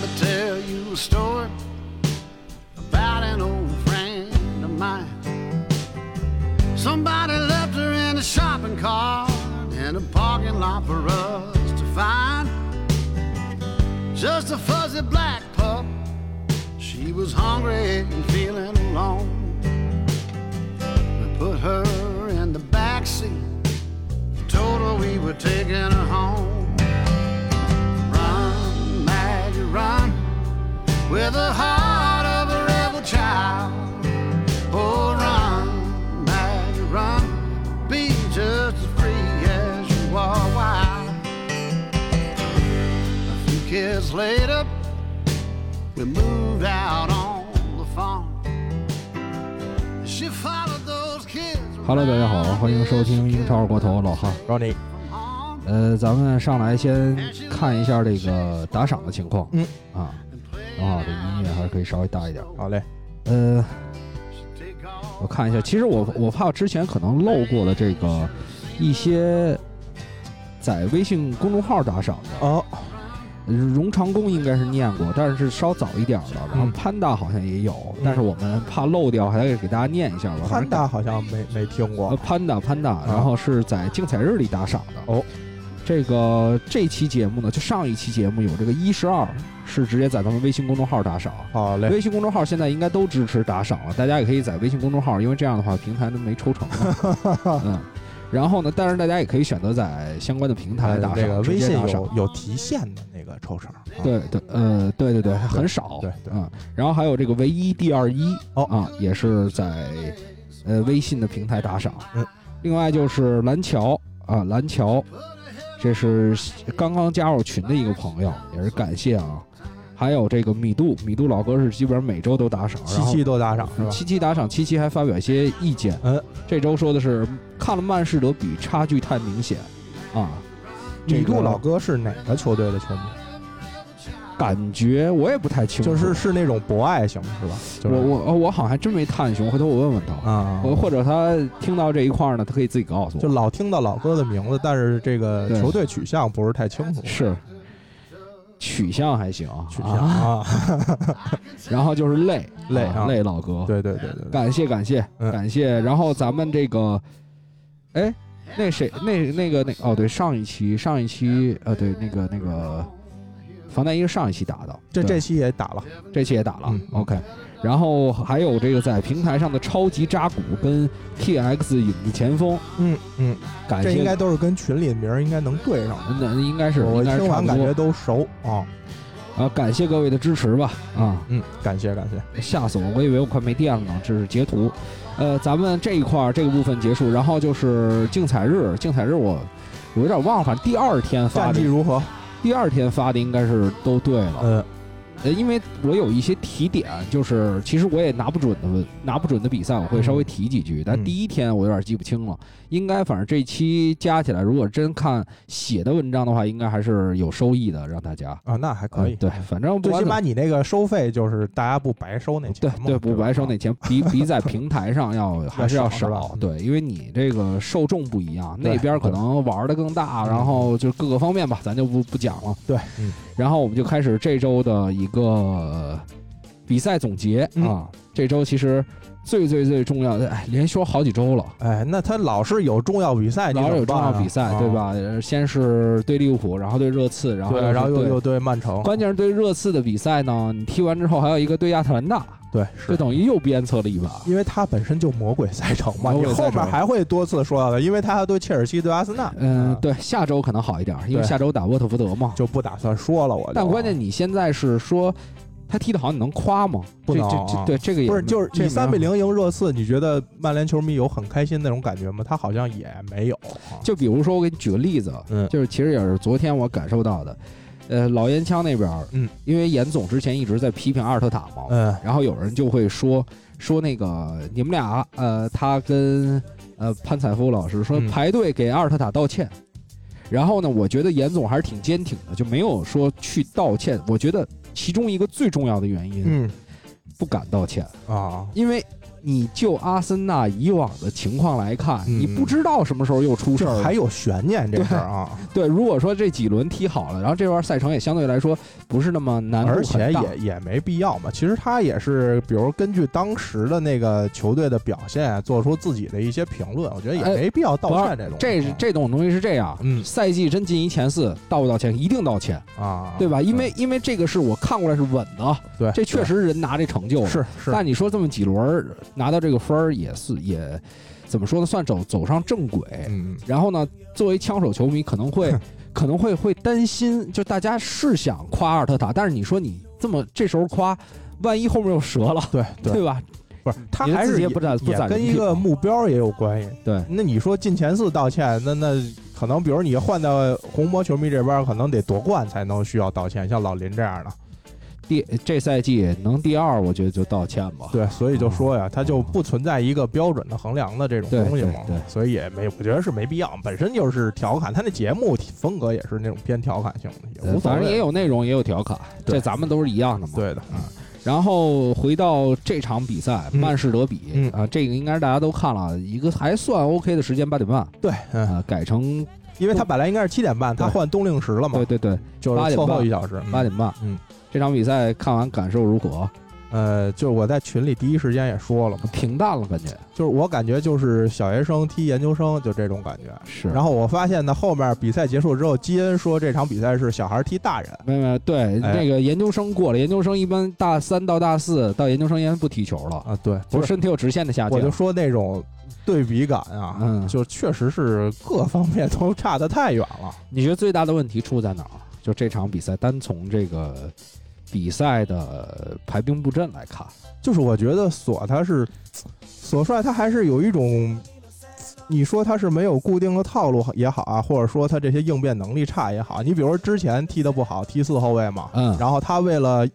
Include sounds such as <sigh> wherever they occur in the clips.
me tell you a story about an old friend of mine. Somebody left her in a shopping cart in a parking lot for us to find. Just a fuzzy black pup. She was hungry and feeling alone. We put her in the back seat. Told her we were taking her home. run, with the heart of a rebel child. Oh, run, Maggie, run, be just as free as you are wild. A few kids later, we moved out on the farm. She followed those kids. Hello，大家好，欢迎收听英超过头老汉。 Ronnie， 呃，咱们上来先看一下这个打赏的情况。嗯啊，然后这音乐还是可以稍微大一点。好嘞，呃，我看一下，其实我我怕之前可能漏过了这个一些在微信公众号打赏的。哦，呃荣长工应该是念过，但是是稍早一点了。然后嗯潘大好像也有，嗯但是我们怕漏掉，还得给大家念一下吧。潘大好像没没听呃过，潘大潘大，然后是在竞彩日里打赏的。哦，这个这期节目呢，就上一期节目有这个一十二，是直接在咱们微信公众号打赏。好嘞，微信公众号现在应该都支持打赏了，大家也可以在微信公众号，因为这样的话平台都没抽成嘛。<laughs> 嗯，然后呢，但是大家也可以选择在相关的平台打赏，这个微信有有提现的那个抽成，啊。对对，呃，对对对，很少，对对。嗯，然后还有这个唯一第二一哦。啊，也是在呃微信的平台打赏，嗯，另外就是蓝桥啊，蓝桥，这是刚刚加入群的一个朋友，也是感谢啊，还有这个米杜，米杜老哥是基本上每周都打赏，七七期都打赏是吧？七七打赏，七七还发表一些意见。嗯，这周说的是看了曼市德比，差距太明显啊。这个米杜老哥是哪个球队的球迷？感觉我也不太清楚，就是是那种博爱型是吧？就是我我我好像还真没探寻，回头我问问他。啊，我或者他听到这一块儿呢，他可以自己告诉我。就老听到老哥的名字，但是这个球队取向不是太清楚。是取向还行，取向啊。啊，<laughs> 然后就是累累累老哥，对对对对对，感谢感谢嗯感谢。然后咱们这个，哎，那谁那那个那哦对，上一期上一期呃对那个那个防弹衣是上一期打的，这这期也打了，这期也打了、嗯。O k 然后还有这个在平台上的超级扎古跟 TX 影子前锋，嗯嗯，感谢。这应该都是跟群里的名儿应该能对上。的。那应该是我听完感觉都熟啊，啊，感谢各位的支持吧啊，嗯，感谢感谢，吓死我，我以为我快没电了呢，这是截图。呃，咱们这一块儿这个部分结束，然后就是竞彩日，竞彩日我我有点忘了，反正第二天发的，战绩如何？第二天发的应该是都对了。嗯，呃，因为我有一些提点，就是其实我也拿不准的拿不准的比赛，我会稍微提几句。但嗯第一天我有点记不清了，应该反正这期加起来，如果真看写的文章的话，应该还是有收益的，让大家啊，那还可以。嗯对，反正不最起码你那个收费就是大家不白收那钱。对对，不白收那钱，比 <laughs> 比在平台上要还是要要少少。对，因为你这个受众不一样，那边可能玩的更大，嗯然后就各个方面吧，咱就不不讲了。对，嗯，然后我们就开始这周的一个呃比赛总结嗯啊。这周其实最最最重要的，哎，连说好几周了。哎，那他老是有重要比赛，你老有重要比赛，啊对？吧？呃先是对利物浦，然后对热刺，然后然后又又对曼城，关键是对热刺的比赛呢，你踢完之后还有一个对亚特兰大，对，就等于又鞭策了一把。因为他本身就魔鬼赛程嘛，你后面还会多次说到的，因为他还对切尔西、对阿森纳，嗯，啊对，下周可能好一点，因为下周打沃特福德嘛。就不打算说了。我但关键你现在是说他踢得好，你能夸吗？不能对这个也不是就是你三比零赢热刺，你觉得曼联球迷有很开心那种感觉吗？他好像也没有。啊就比如说，我给你举个例子，嗯就是其实也是昨天我感受到的，呃，老烟枪那边，嗯，因为严总之前一直在批评阿尔特塔嘛，嗯然后有人就会说说那个你们俩，呃，他跟呃潘采夫老师说嗯排队给阿尔特塔道歉。然后呢，我觉得严总还是挺坚挺的，就没有说去道歉。我觉得其中一个最重要的原因，嗯。不敢道歉，啊，因为你就阿森纳以往的情况来看，嗯你不知道什么时候又出事儿。还有悬念这事儿啊，<laughs> 对，如果说这几轮踢好了，然后这段赛程也相对来说不是那么难而且，也也没必要嘛。其实他也是，比如根据当时的那个球队的表现，做出自己的一些评论。我觉得也哎没必要道歉这种。这这种东西是这样，嗯赛季真进一前四，道不道歉？一定道歉，啊，对吧？因为嗯因为这个是我看过来是稳的，对这确实人拿这成就了。是是但你说这么几轮儿拿到这个分儿，也是也怎么说呢？算走走上正轨。嗯然后呢，作为枪手球迷，可能会 <laughs> 可能会会担心，就大家是想夸阿尔特塔，但是你说你这么这时候夸，万一后面又折了，对 <laughs> 对对吧？不是他还是也不攒不也跟一个目标也有关系。<laughs> 对，那你说进前四道歉，那那可能比如你换到红魔球迷这边，可能得夺冠才能需要道歉，像老林这样的。第这赛季能第二，我觉得就道歉吧。对，所以就说呀，它就不存在一个标准的衡量的这种东西嘛对对，所以也没，我觉得是没必要。本身就是调侃，他那节目风格也是那种偏调侃性的，也无所谓。呃反正也有内容，也有调侃，对这咱们都是一样的嘛。对的，然后回到这场比赛，嗯曼市德比嗯啊，这个应该是大家都看了，一个还算 OK 的时间，八点半对，嗯，啊，改成因为他本来应该是七点半，他换冬令时了嘛对，对对就是凑8点后一小时。嗯八点半。嗯，这场比赛看完感受如何？呃，就是我在群里第一时间也说了嘛，平淡了，感觉就是我感觉就是小学生踢研究生就这种感觉。是。然后我发现呢，后面比赛结束之后，基恩说这场比赛是小孩踢大人。没有没有，对，哎那个研究生过了，研究生一般大三到大四到研究生一般不踢球了，啊，对，就不，是身体有直线的下降。我就说那种对比感啊，嗯就确实是各方面都差得太远了。你觉得最大的问题出在哪儿？就这场比赛，单从这个比赛的排兵布阵来看，就是我觉得索他是 <tsk> 索帅，他还是有一种，你说他是没有固定的套路也好啊，或者说他这些应变能力差也好，你比如说之前踢的不好，踢四后卫嘛，嗯然后他为了。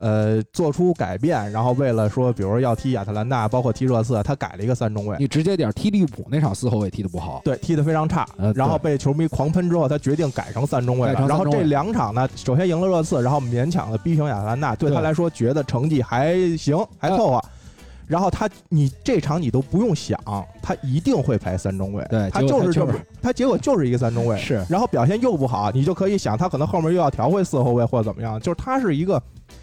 呃，做出改变，然后为了说，比如要踢亚特兰大，包括踢热刺，他改了一个三中卫，你直接点踢利物浦那场四后卫踢得不好，对，踢得非常差，呃然后被球迷狂喷之后，他决定改成三中卫了。改成三中卫然后这两场呢，首先赢了热刺，然后勉强的逼平亚特兰大，对他来说觉得成绩还行，还凑合。然后他，你这场你都不用想，他一定会排三中卫，对他就是这么，他结果就是一个三中卫，是。然后表现又不好，你就可以想他可能后面又要调回四后卫或者怎么样，就是他是一个，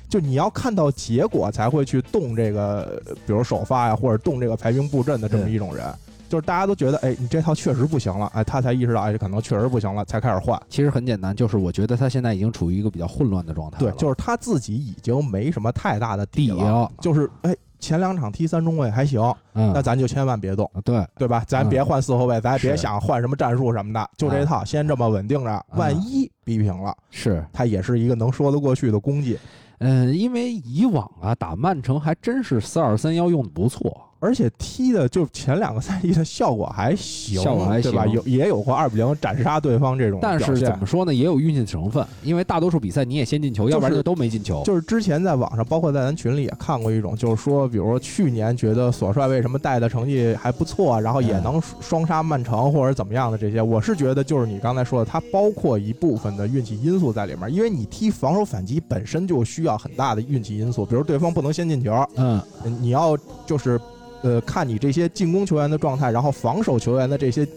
就你要看到结果才会去动这个，比如首发呀，或者动这个排兵布阵的这么一种人。就是大家都觉得，哎，你这套确实不行了，哎，他才意识到，哎，可能确实不行了，才开始换。其实很简单，就是我觉得他现在已经处于一个比较混乱的状态，，对就是他自己已经没什么太大的底了，就是哎，前两场踢三中卫还行，嗯，那咱就千万别动，对，对吧？咱嗯别换四后卫，咱也别想换什么战术什么的，就这套，先这么稳定着，万一逼平了。是，他也是一个能说得过去的功绩，嗯，因为以往啊打曼城还真是四二三幺用的不错，而且踢的就前两个赛季的效果还行，效果还对吧？有也有过二比零斩杀对方这种但是怎么说呢，也有运气成分，因为大多数比赛你也先进球，是要不然就都没进球。就是之前在网上，包括在咱群里也看过一种，就是说，比如说去年觉得索帅为什么带的成绩还不错，然后也嗯能双杀曼城或者怎么样的这些，我是觉得就是你刚才说的，它包括一部分的运气因素在里面，因为你踢防守反击本身就需要很大的运气因素，比如对方不能先进球，嗯，你要就是呃看你这些进攻球员的状态，然后防守球员的这些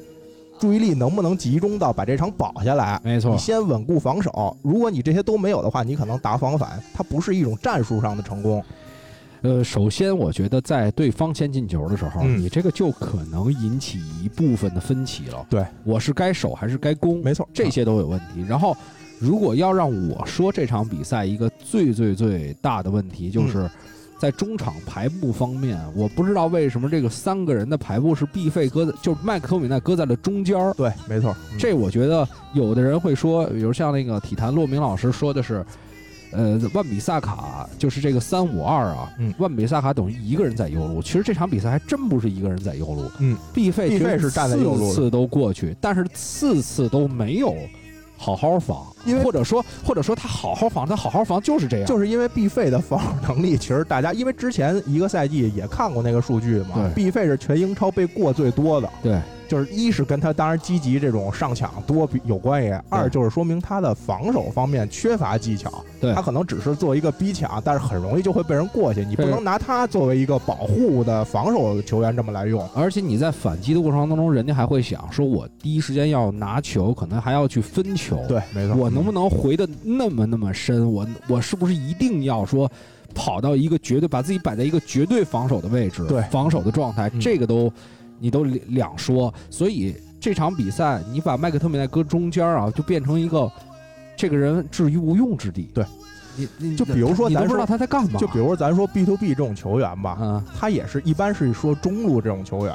注意力能不能集中到把这场保下来。没错你，先稳固防守，如果你这些都没有的话，你可能打防反，它不是一种战术上的成功。呃，首先我觉得在对方先进球的时候，嗯你这个就可能引起一部分的分歧了。对，我是该守还是该攻，没错，这些都有问题。然后，如果要让我说这场比赛一个最最最大的问题，嗯就是在中场排布方面，我不知道为什么这个三个人的排布是必费搁在，就是麦克托米奈搁在了中间儿。对，没错，嗯这我觉得有的人会说，比如像那个体坛骆明老师说的是，呃，万比萨卡就是这个三五二啊，嗯万比萨卡等于一个人在右路。其实这场比赛还真不是一个人在右路，嗯，毕费毕费是站在右路的四次都过去，但是次次都没有好好防，因为或者说或者说他好好防，他好好防就是这样，就是因为毕费的防守能力，其实大家因为之前一个赛季也看过那个数据嘛对，毕费是全英超被过最多的，对，就是一是跟他当然积极这种上抢多比有关系，二就是说明他的防守方面缺乏技巧。对他可能只是做一个逼抢，但是很容易就会被人过去。你不能拿他作为一个保护的防守球员这么来用。而且你在反击的过程当中，人家还会想说，我第一时间要拿球，可能还要去分球。对，没错。我能不能回的那么那么深？我我是不是一定要说跑到一个绝对把自己摆在一个绝对防守的位置？对防守的状态，嗯这个都你都两两说。所以这场比赛，你把麦克特米奈搁中间啊，就变成一个这个人置于无用之地。对，你你就比如说咱说你都不知道他在干嘛。就比如咱说 B to B 这种球员吧，嗯，他也是一般是说中路这种球员，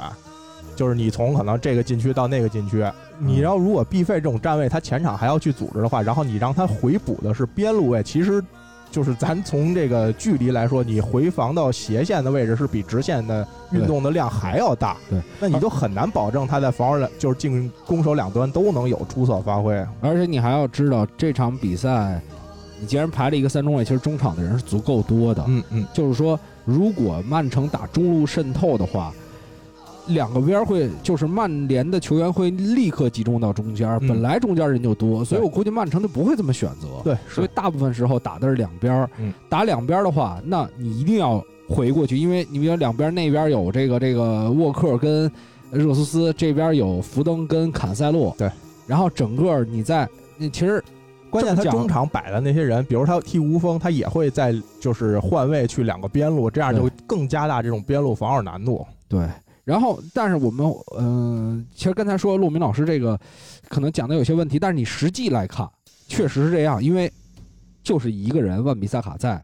就是你从可能这个禁区到那个禁区，你要如果 B 费这种站位，他前场还要去组织的话，然后你让他回补的是边路位，其实就是咱从这个距离来说，你回防到斜线的位置是比直线的运动的量还要大。对，那你就很难保证他在防守两就是进攻守两端都能有出色发挥。而且你还要知道这场比赛，你既然排了一个三中卫，其实中场的人是足够多的。嗯嗯，就是说，如果曼城打中路渗透的话，两个边儿会就是曼联的球员会立刻集中到中间本来中间人就多，所以我估计曼城就不会这么选择。对，所以大部分时候打的是两边儿。嗯打两边儿的话，那你一定要回过去，因为你比如两边那边有这个这个沃克跟热苏斯，这边有福登跟坎塞洛。对，然后整个你在，你其实关键他中场摆的那些人，比如他踢无锋，他也会在就是换位去两个边路，这样就更加大这种边路防守难度。对，然后但是我们嗯、其实刚才说陆明老师这个可能讲的有些问题，但是你实际来看，确实是这样，因为就是一个人万比萨卡在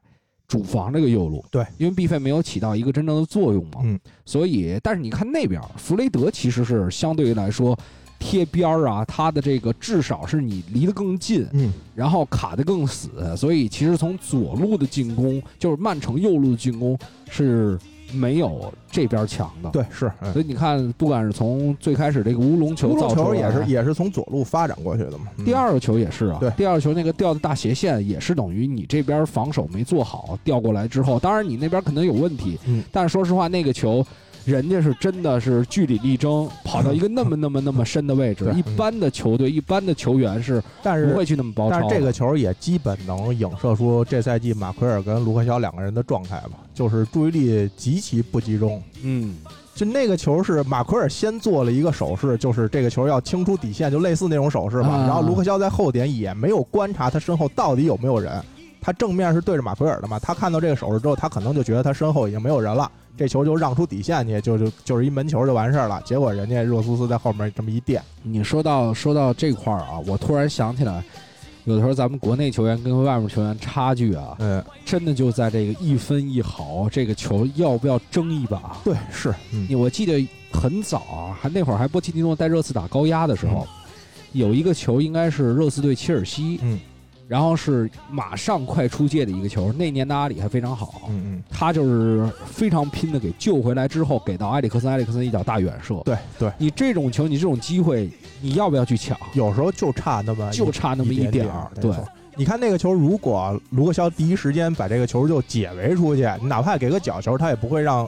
主防这个右路，对，因为 B 费没有起到一个真正的作用嘛，嗯，所以但是你看那边弗雷德其实是相对于来说。贴边儿啊，他的这个至少是你离得更近，嗯，然后卡得更死，所以其实从左路的进攻，就是曼城右路的进攻是没有这边强的。对，是。嗯所以你看，不管是从最开始这个乌龙球造出来球也是也是从左路发展过去的嘛。嗯第二个球也是啊，对第二个球那个掉的大斜线也是等于你这边防守没做好，调过来之后，当然你那边可能有问题，嗯，但是说实话，那个球。人家是真的是据理力争，跑到一个那么那么那么深的位置，一般的球队、一般的球员是但是不会去那么包抄。但是这个球也基本能影射出这赛季马奎尔跟卢克肖两个人的状态吧，就是注意力极其不集中。嗯，就那个球是马奎尔先做了一个手势，就是这个球要清出底线，就类似那种手势吧。啊然后卢克肖在后点也没有观察他身后到底有没有人，他正面是对着马奎尔的嘛，他看到这个手势之后，他可能就觉得他身后已经没有人了，这球就让出底线去，就就就是一门球就完事儿了。结果人家热苏斯在后面这么一垫，你说到说到这块儿啊，我突然想起来，有的时候咱们国内球员跟外面球员差距啊，嗯，真的就在这个一分一毫，这个球要不要争一把？对，是，嗯你我记得很早啊，还那会儿还波切蒂诺带热刺打高压的时候，有一个球应该是热刺对切尔西，嗯，然后是马上快出界的一个球，那年的阿里还非常好，嗯嗯，他就是非常拼的给救回来之后，给到埃里克森，埃里克森一脚大远射。对对，你这种球，你这种机会，你要不要去抢？有时候就差那么就差那么一一点儿，对。你看那个球，如果卢克肖第一时间把这个球就解围出去，你哪怕给个角球，他也不会让，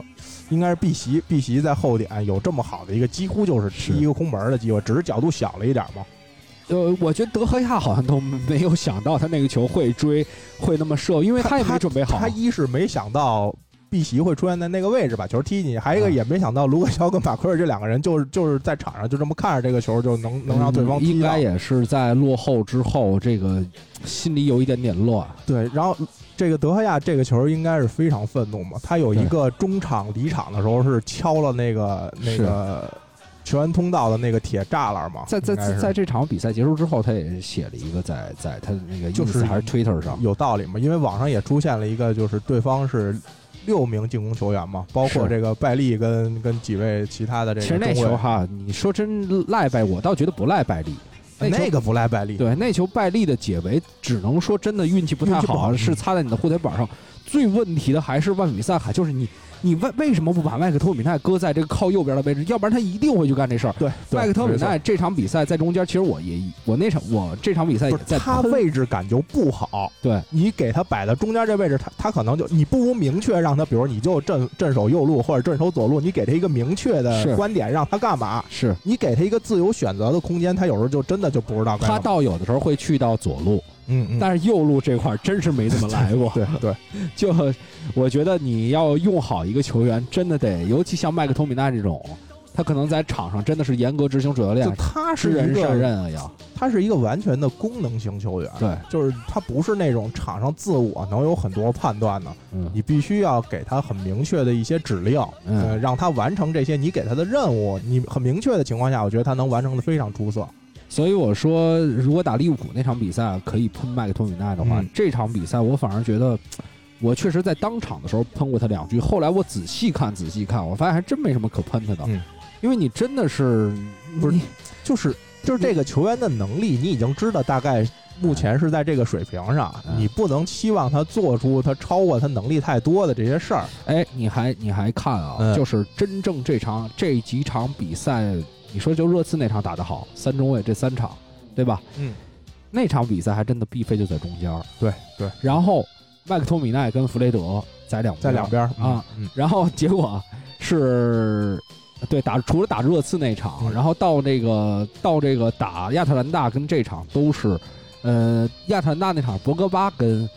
应该是碧玺，碧玺在后点有这么好的一个，几乎就是踢一个空门的机会，只是角度小了一点嘛。呃，我觉得德赫亚好像都没有想到他那个球会追，会那么射，因为他也没准备好。他一是没想到碧玺会出现在那个位置把球踢进去，还有一个啊也没想到卢克肖跟马奎尔这两个人就是就是在场上就这么看着这个球就能能让对方嗯应该。也是在落后之后，这个心里有一点点乱。对，然后这个德赫亚这个球应该是非常愤怒嘛，他有一个中场离场的时候是敲了那个那个球员通道的那个铁栅栏嘛，在在在这场比赛结束之后，他也写了一个在在他的那个就是还是 Twitter 上，有道理嘛，因为网上也出现了一个就是对方是。六名进攻球员嘛，包括这个拜利跟跟几位其他的这个其实那球哈，你说真赖拜，我倒觉得不赖拜利。那那个不赖拜利，对那球拜利的解围，只能说真的运气不太好，是擦在你的护腿板上。最问题的还是万比萨卡，就是你你为为什么不把麦克托米奈搁在这个靠右边的位置？要不然他一定会去干这事儿。对，麦克托米奈这场比赛在中间，其实我也我那场我这场比赛也在他位置感就不好，对你给他摆在中间这位置，他他可能就你不如明确让他，比如你就镇镇守右路或者镇守左路，你给他一个明确的观点，让他干嘛？是你给他一个自由选择的空间，他有时候就真的就不知道他。倒有的时候会去到左路，嗯嗯，但是右路这块儿真是没怎么来过。对对，<laughs> 就我觉得你要用好一个球员，真的得，尤其像麦克托米奈这种，他可能在场上真的是严格执行主教就练，他是人是一个善任啊，要他是一个完全的功能型球员，对，就是他不是那种场上自我能有很多判断的，嗯你必须要给他很明确的一些指令，嗯呃，让他完成这些你给他的任务。你很明确的情况下，我觉得他能完成的非常出色。所以我说，如果打利物浦那场比赛可以喷麦克托米奈的话，嗯。这场比赛我反而觉得，我确实在当场的时候喷过他两句，后来我仔细看仔细看，我发现还真没什么可喷他的，嗯。因为你真的是不是就是就是这个球员的能力，你已经知道大概目前是在这个水平上，嗯。你不能期望他做出他超过他能力太多的这些事儿。哎，你还你还看啊，嗯。就是真正这场这几场比赛，你说就热刺那场打得好，三中卫这三场，对吧？嗯，那场比赛还真的毕飞就在中间儿，对对，然后麦克托米奈跟弗雷德在两在两边啊，嗯。然后结果是。对，打除了打热刺那场，嗯。然后到那个到这个打亚特兰大跟这场都是，呃，亚特兰大那场博格巴跟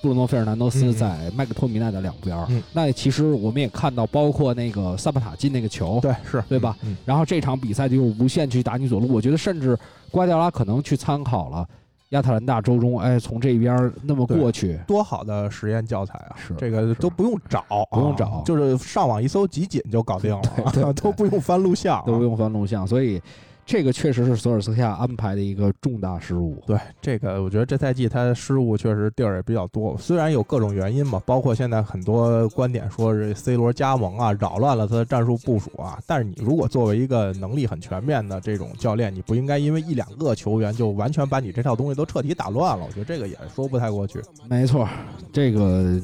布鲁诺费尔南德斯在麦克托米奈的两边那其实我们也看到，包括那个萨巴塔进那个球，对是对吧？嗯，然后这场比赛就无限去打你左路，我觉得甚至瓜迪奥拉可能去参考了亚特兰大周中，哎，从这边儿那么过去，多好的实验教材啊！是这个都不用找，不用啊找就是上网一搜集锦就搞定了 <laughs> 都不用翻录像啊，都不用翻录像，所以这个确实是索尔斯克亚安排的一个重大失误。对这个，我觉得这赛季他失误确实地儿也比较多，虽然有各种原因嘛，包括现在很多观点说是 C 罗加盟啊，扰乱了他的战术部署啊。但是你如果作为一个能力很全面的这种教练，你不应该因为一两个球员就完全把你这套东西都彻底打乱了。我觉得这个也说不太过去。没错，这个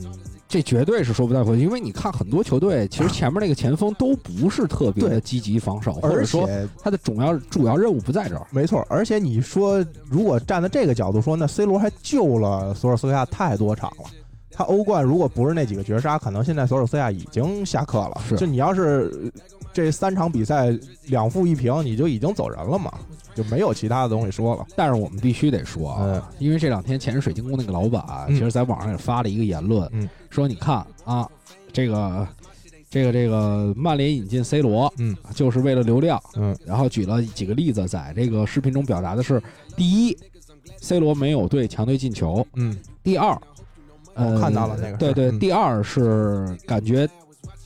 这绝对是说不太过去，因为你看很多球队，其实前面那个前锋都不是特别的积极防守，或者而说且他的主要主要任务不在这儿。没错，而且你说如果站在这个角度说，那 C 罗还救了索尔斯克亚太多场了。他欧冠如果不是那几个绝杀，可能现在索尔斯克亚已经下课了。是就你要是呃这三场比赛两负一平，你就已经走人了嘛，就没有其他的东西说了。但是我们必须得说啊，嗯因为这两天前水晶宫那个老板，嗯其实在网上也发了一个言论，嗯说你看啊，这个这个这个曼联引进 C 罗，嗯就是为了流量，嗯然后举了几个例子，在这个视频中表达的是：第一，C 罗没有对强队进球；嗯，第二，呃，我看到了那个对对，第二是感觉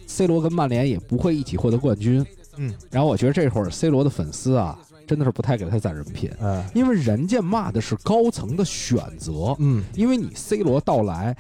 C 罗跟曼联也不会一起获得冠军。嗯，然后我觉得这会儿 C 罗的粉丝啊，真的是不太给他攒人品，嗯。因为人家骂的是高层的选择，嗯。因为你 C 罗到来，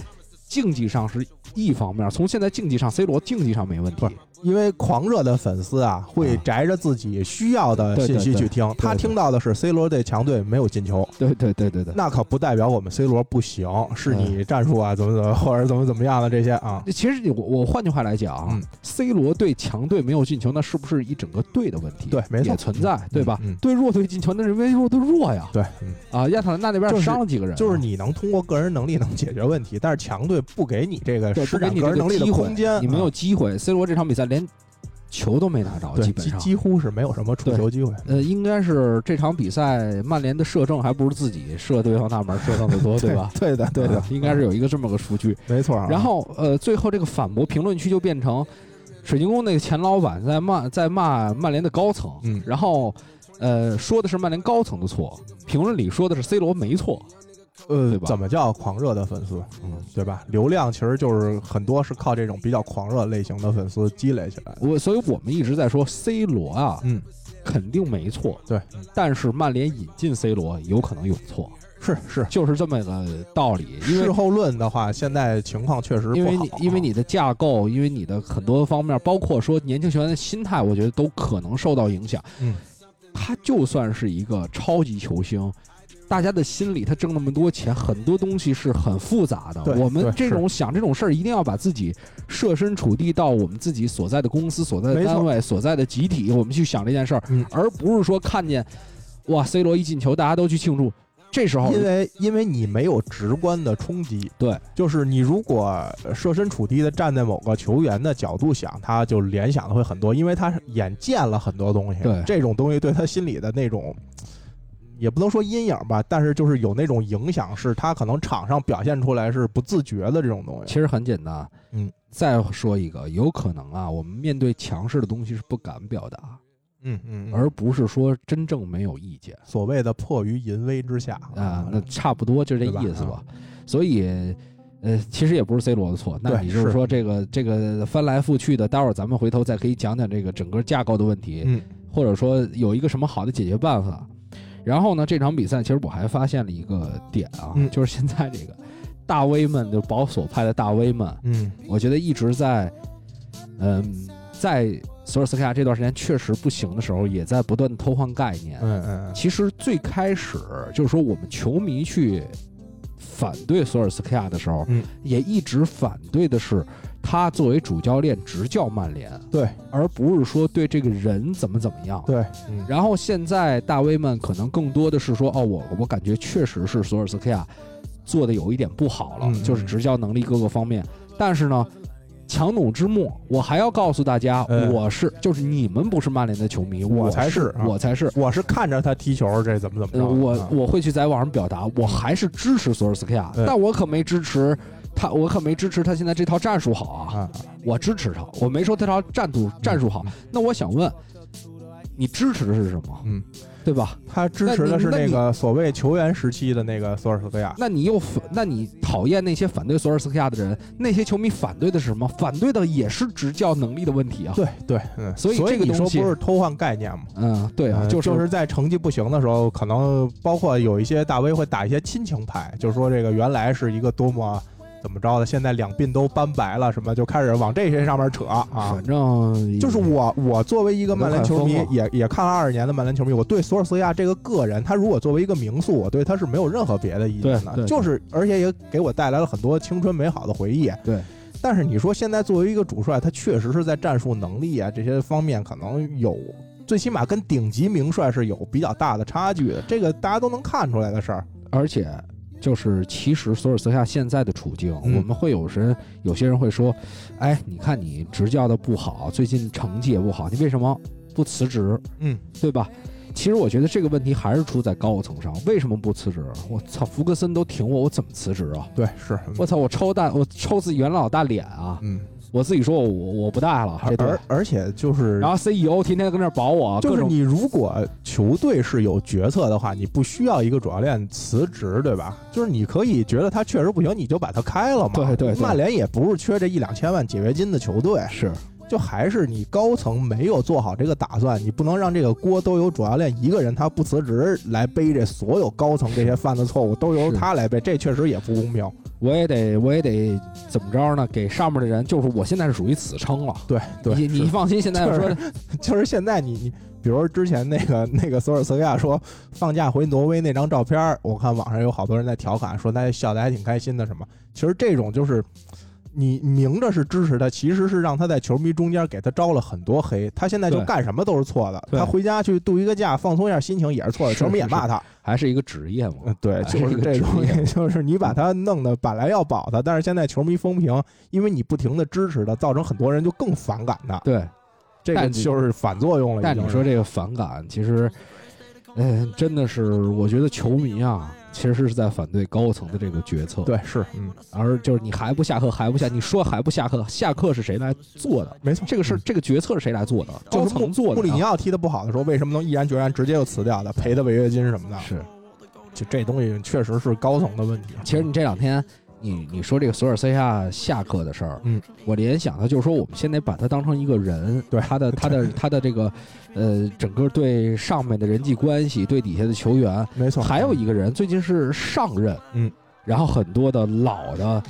竞技上是一方面，从现在竞技上，C 罗竞技上没问题。不，因为狂热的粉丝啊，会啊摘着自己需要的信息去听。他对听到的是 C 罗对强队没有进球，对对对对对。那可不代表我们 C 罗不行，是你战术啊怎么怎么或者怎么怎么样的这些啊。其实你我我换句话来讲啊、嗯 c 罗对强队没有进球，那是不是一整个队的问题？对没错也存在，对吧？嗯，嗯对弱队进球，那是因为弱队弱呀。对，嗯，啊，亚特兰大那边就伤了几个人啊、就是你能通过个人能力能解决问题，但是强队不给你这个施展个人能力的空间，你没有啊机会。C 罗这场比赛连球都没拿着，基本上。几几乎是没有什么出球机会。呃，应该是这场比赛曼联的射正还不如自己射对方大门射正的多，<laughs> 对吧？对的，对的啊，应该是有一个这么个数据。没错啊。然后呃，最后这个反驳评论区就变成水晶宫那个前老板在骂在骂曼联的高层，嗯然后呃说的是曼联高层的错，评论里说的是 C 罗没错，呃怎么叫狂热的粉丝？嗯，对吧？流量其实就是很多是靠这种比较狂热类型的粉丝积累起来的。我所以我们一直在说 C 罗啊，嗯，肯定没错，对，但是曼联引进 C 罗有可能有错，是是。就是这么个道理，因为事后论的话，现在情况确实不好。因为你因为你的架构，因为你的很多方面，包括说年轻球员的心态，我觉得都可能受到影响。嗯，他就算是一个超级球星，大家的心里，他挣那么多钱，很多东西是很复杂的。我们这种想这种事儿，一定要把自己设身处地到我们自己所在的公司、所在的单位、所在的集体，我们去想这件事儿，嗯而不是说看见哇 C 罗一进球，大家都去庆祝。这时候因为因为你没有直观的冲击，对，就是你如果设身处地的站在某个球员的角度想，他就联想的会很多，因为他眼见了很多东西，对这种东西对他心里的那种。也不能说阴影吧，但是就是有那种影响，是他可能场上表现出来是不自觉的这种东西。其实很简单。嗯，再说一个，有可能啊，我们面对强势的东西是不敢表达，嗯嗯，而不是说真正没有意见。所谓的迫于淫威之下啊，那差不多就这意思吧。啊所以，呃，其实也不是 C 罗的错。那对你就是是说这个这个翻来覆去的，待会儿咱们回头再可以讲讲这个整个架构的问题，嗯或者说有一个什么好的解决办法。然后呢，这场比赛其实我还发现了一个点啊，嗯。就是现在这个大 V 们，就保守派的大 V 们，嗯。我觉得一直在，嗯，在索尔斯克亚这段时间确实不行的时候，也在不断的偷换概念。嗯嗯其实最开始就是说，我们球迷去反对索尔斯克亚的时候，嗯。也一直反对的是他作为主教练执教曼联，对而不是说对这个人怎么怎么样。对，嗯然后现在大 V 们可能更多的是说，哦，我我感觉确实是索尔斯克亚做的有一点不好了，嗯就是执教能力各个方面。但是呢，强弩之末，我还要告诉大家，嗯我是就是你们不是曼联的球迷，我我才是啊我才是。我是看着他踢球，这怎么怎么呃，着？我啊我会去在网上表达，我还是支持索尔斯克亚，对但我可没支持他，我可没支持他现在这套战术好啊，啊，我支持他，我没说这套战术战术好。那我想问，你支持的是什么？嗯，对吧？他支持的是那个所谓球员时期的那个索尔斯克亚。那你又反，那你讨厌那些反对索尔斯克亚的人，那些球迷反对的是什么？反对的也是执教能力的问题啊。对对，嗯，所以这个东西不是偷换概念吗？嗯，对啊，嗯就是就是在成绩不行的时候，可能包括有一些大 V 会打一些亲情牌，就是说这个原来是一个多么怎么着的，现在两鬓都斑白了，什么就开始往这些上面扯啊反。正就是我，我作为一个曼联球迷也也看了二十年的曼联球迷，我对索尔斯克亚这个个人，他如果作为一个名宿，我对他是没有任何别的意见的，就是而且也给我带来了很多青春美好的回忆。对，但是你说现在作为一个主帅，他确实是在战术能力啊这些方面可能有，最起码跟顶级名帅是有比较大的差距的，这个大家都能看出来的事儿。而且就是其实索尔斯克亚现在的处境，嗯我们会有人有些人会说，哎，你看你执教的不好，最近成绩也不好，你为什么不辞职？嗯，对吧？其实我觉得这个问题还是出在高层上，为什么不辞职？我操，福格森都挺我，我怎么辞职啊？对，是，我操，我抽大，我抽自己元老大脸啊！嗯，我自己说我我我不带了，而而且就是然后 CEO 天天跟那儿保我，就是你如果球队是有决策的话，你不需要一个主教练辞职，对吧？就是你可以觉得他确实不行，你就把他开了嘛。对对对曼联也不是缺这一两千万解约金的球队，是就还是你高层没有做好这个打算，你不能让这个锅都由主教练一个人他不辞职来背，这所有高层这些犯的错误都由他来背，这确实也不公平。我也得我也得怎么着呢？给上面的人，就是我现在是属于死撑了。对对，你你放心，现在就是说就是现在你你，比如说之前那个那个索尔斯克亚说放假回挪威那张照片，我看网上有好多人在调侃说他笑得还挺开心的什么。其实这种就是你明着是支持他，其实是让他在球迷中间给他招了很多黑。他现在就干什么都是错的，他回家去度一个假，放松一下心情也是错的，球迷也骂他。还是一个职业嘛嗯，？对，就是这东西，<laughs> 就是你把他弄得本来要保他，但是现在球迷风评，因为你不停的支持他，造成很多人就更反感他。对。这个就是反作用了。但你说这个反感，其实，嗯、真的是我觉得球迷啊，其实是在反对高层的这个决策。，对是嗯。而就是你还不下课，还不下，你说还不下课，下课是谁来做的？没错，这个事、嗯这个决策是谁来做的？高就是层做的、穆里尼奥踢得不好的时候，为什么能毅然决然直接就辞掉的，赔的违约金什么的？是，就这东西确实是高层的问题。其实你这两天，你你说这个索尔斯克亚下课的事儿，嗯，我联想的就是说，我们现在把他当成一个人，对他的他的他的这个，呃，整个对上面的人际关系，对底下的球员，没错，还有一个人最近是上任，嗯，然后很多的老的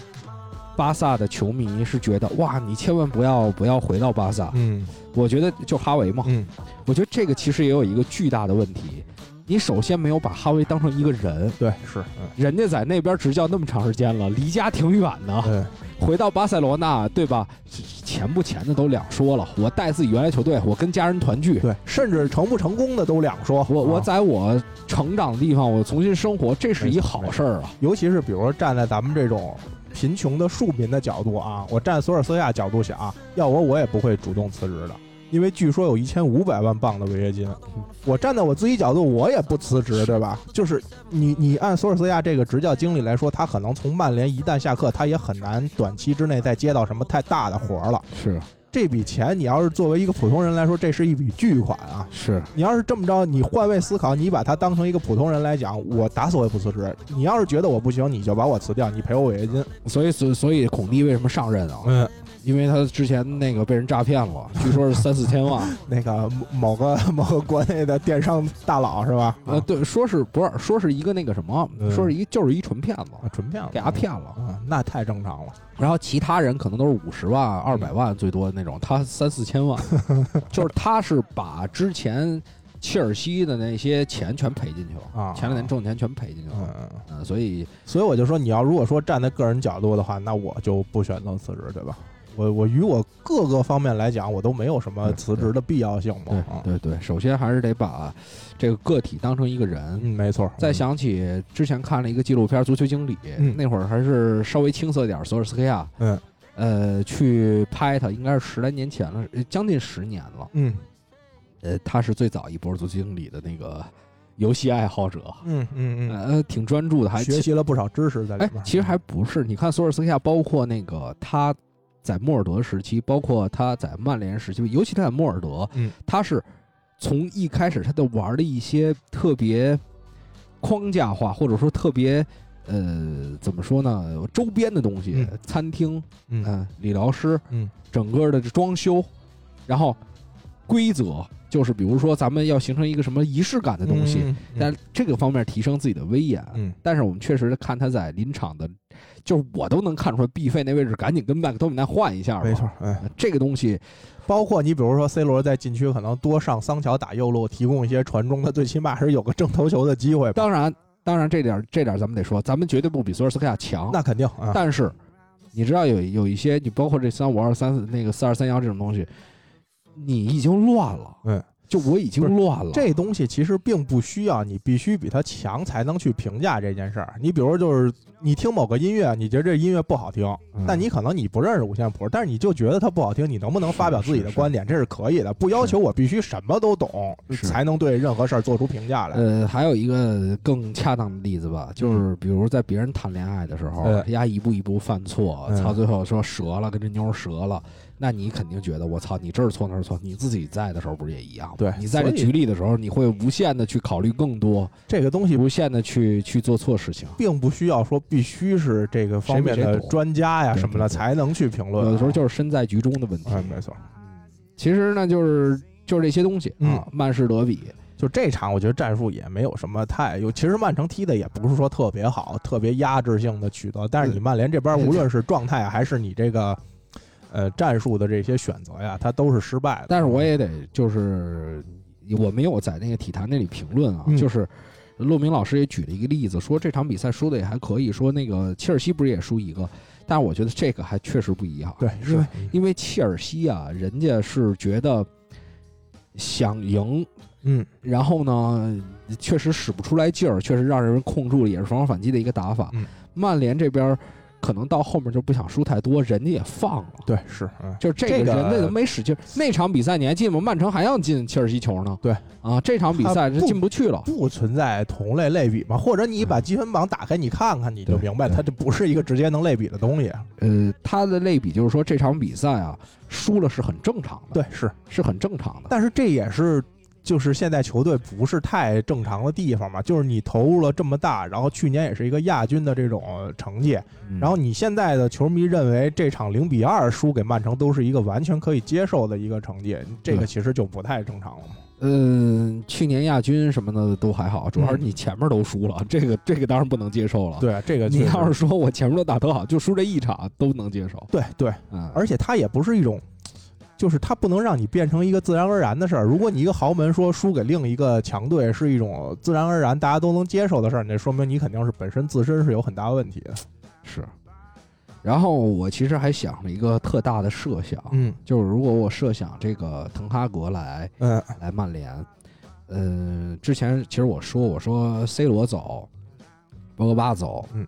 巴萨的球迷是觉得，哇，你千万不要不要回到巴萨。嗯我觉得就哈维嘛，嗯我觉得这个其实也有一个巨大的问题，你首先没有把哈维当成一个人，对，是，嗯，人家在那边执教那么长时间了，离家挺远的，对，回到巴塞罗那，对吧？钱不钱的都两说了。我带自己原来球队，我跟家人团聚，对，甚至成不成功的都两说。我我啊在我成长的地方，我重新生活，这是一好事儿啊。尤其是比如说站在咱们这种贫穷的庶民的角度啊，我站索尔斯克亚角度想，要我我也不会主动辞职的，因为据说有一千五百万镑的违约金。我站在我自己角度，我也不辞职，对吧？就是你你按索尔斯克亚这个执教经历来说，他可能从曼联一旦下课，他也很难短期之内再接到什么太大的活儿了。是这笔钱，你要是作为一个普通人来说，这是一笔巨款啊！是，你要是这么着，你换位思考，你把他当成一个普通人来讲，我打死我也不辞职。你要是觉得我不行，你就把我辞掉，你赔我违约金。所以所所以孔蒂为什么上任啊？嗯，因为他之前那个被人诈骗了，<laughs> 据说是三四千万。<laughs> 那个某个某个国内的电商大佬是吧？呃，对，说是不是说是一个那个什么，嗯说是一就是一纯骗子，啊，纯骗子，给他骗了。啊，那太正常了。然后其他人可能都是五十万、二百万最多的那种，他三四千万，<laughs> 就是他是把之前切尔西的那些钱全赔进去了啊前两年挣钱全赔进去嗯了，嗯，嗯，所以所以我就说，你要如果说站在个人角度的话，那我就不选择辞职，对吧？我我与我各个方面来讲，我都没有什么辞职的必要性对嘛。对，对对，首先还是得把这个个体当成一个人。嗯，没错。再想起之前看了一个纪录片《足球经理》，嗯那会儿还是稍微青涩一点，索尔斯克亚，嗯呃，去拍他，应该是十来年前了，呃将近十年了。嗯呃，他是最早一波足球经理的那个游戏爱好者，嗯嗯嗯，呃，挺专注的，还学习了不少知识在里哎面。，其实还不是。你看索尔斯克亚，包括那个他在莫尔德时期，包括他在曼联时期，尤其他在莫尔德，嗯，他是从一开始他就玩的一些特别框架化，或者说特别呃怎么说呢，周边的东西，嗯餐厅，嗯嗯、理疗师，嗯整个的装修，然后规则就是比如说咱们要形成一个什么仪式感的东西，嗯在这个方面提升自己的威严。嗯但是我们确实看他在临场的，就是我都能看出来，B 费那位置赶紧跟麦克托米奈换一下吧。没错，这个东西包括你比如说 C 罗在禁区可能多上桑乔打右路，提供一些传中，他最起码是有个正头球的机会。当然，当然这点这点咱们得说，咱们绝对不比索尔斯克亚强。那肯定啊，但是你知道有有一些，你包括这三五二三那个四二三幺这种东西，你已经乱了。嗯，就我已经乱了。这东西其实并不需要你必须比他强才能去评价这件事儿。你比如就是你听某个音乐，你觉得这音乐不好听，嗯但你可能你不认识五线谱，但是你就觉得它不好听，你能不能发表自己的是是观点，这是可以的，不要求我必须什么都懂才能对任何事儿做出评价来。呃，还有一个更恰当的例子吧，就是比如在别人谈恋爱的时候，嗯丫一步一步犯错，嗯操，最后说折了，跟这妞儿折了，那你肯定觉得我操，你这儿错那儿错，你自己在的时候不是也一样吗？对你在这局里的时候，你会无限的去考虑更多，这个东西无限的去去做错事情。并不需要说必须是这个方面的专家呀什么的才能去评论啊。有的时候就是身在局中的问题。哎，没错。其实呢，就是就是这些东西嗯啊，曼市德比，就这场，我觉得战术也没有什么太有。其实曼城踢的也不是说特别好，特别压制性的取得。但是你曼联这边，嗯无论是状态还是你这个呃战术的这些选择呀，它都是失败的。但是我也得就是我没有在那个体坛那里评论啊，嗯就是陆明老师也举了一个例子，说这场比赛输的也还可以，说那个切尔西不是也输一个，但是我觉得这个还确实不一样，对，因为因为切尔西啊，人家是觉得想赢。嗯然后呢，确实使不出来劲儿，确实让人控住了，也是防守反击的一个打法。嗯曼联这边可能到后面就不想输太多，人家也放了。对是嗯就是这这个个人家都没使劲。那场比赛你还记得吗？曼城还要进切尔西球呢。对啊，这场比赛是进不去了。不存在同类类比嘛？或者你把积分榜打开，你看看，你就明白，对它这不是一个直接能类比的东西。呃，它的类比就是说这场比赛啊，输了是很正常的，对，是，是很正常的。但是这也是。就是现在球队不是太正常的地方嘛，就是你投入了这么大，然后去年也是一个亚军的这种成绩，嗯然后你现在的球迷认为这场零比二输给曼城都是一个完全可以接受的一个成绩，这个其实就不太正常了嘛。嗯，去年亚军什么的都还好，主要是你前面都输了，这个这个当然不能接受了。，对，这个你要是说我前面都打得好，就输这一场都能接受。对对，嗯，而且它也不是一种就是它不能让你变成一个自然而然的事儿。如果你一个豪门说输给另一个强队是一种自然而然大家都能接受的事儿，那说明你肯定是本身自身是有很大问题的。是。然后我其实还想了一个特大的设想，嗯就是如果我设想这个滕哈格来嗯来曼联，呃，之前其实我说我说 C 罗走，博格巴走，嗯，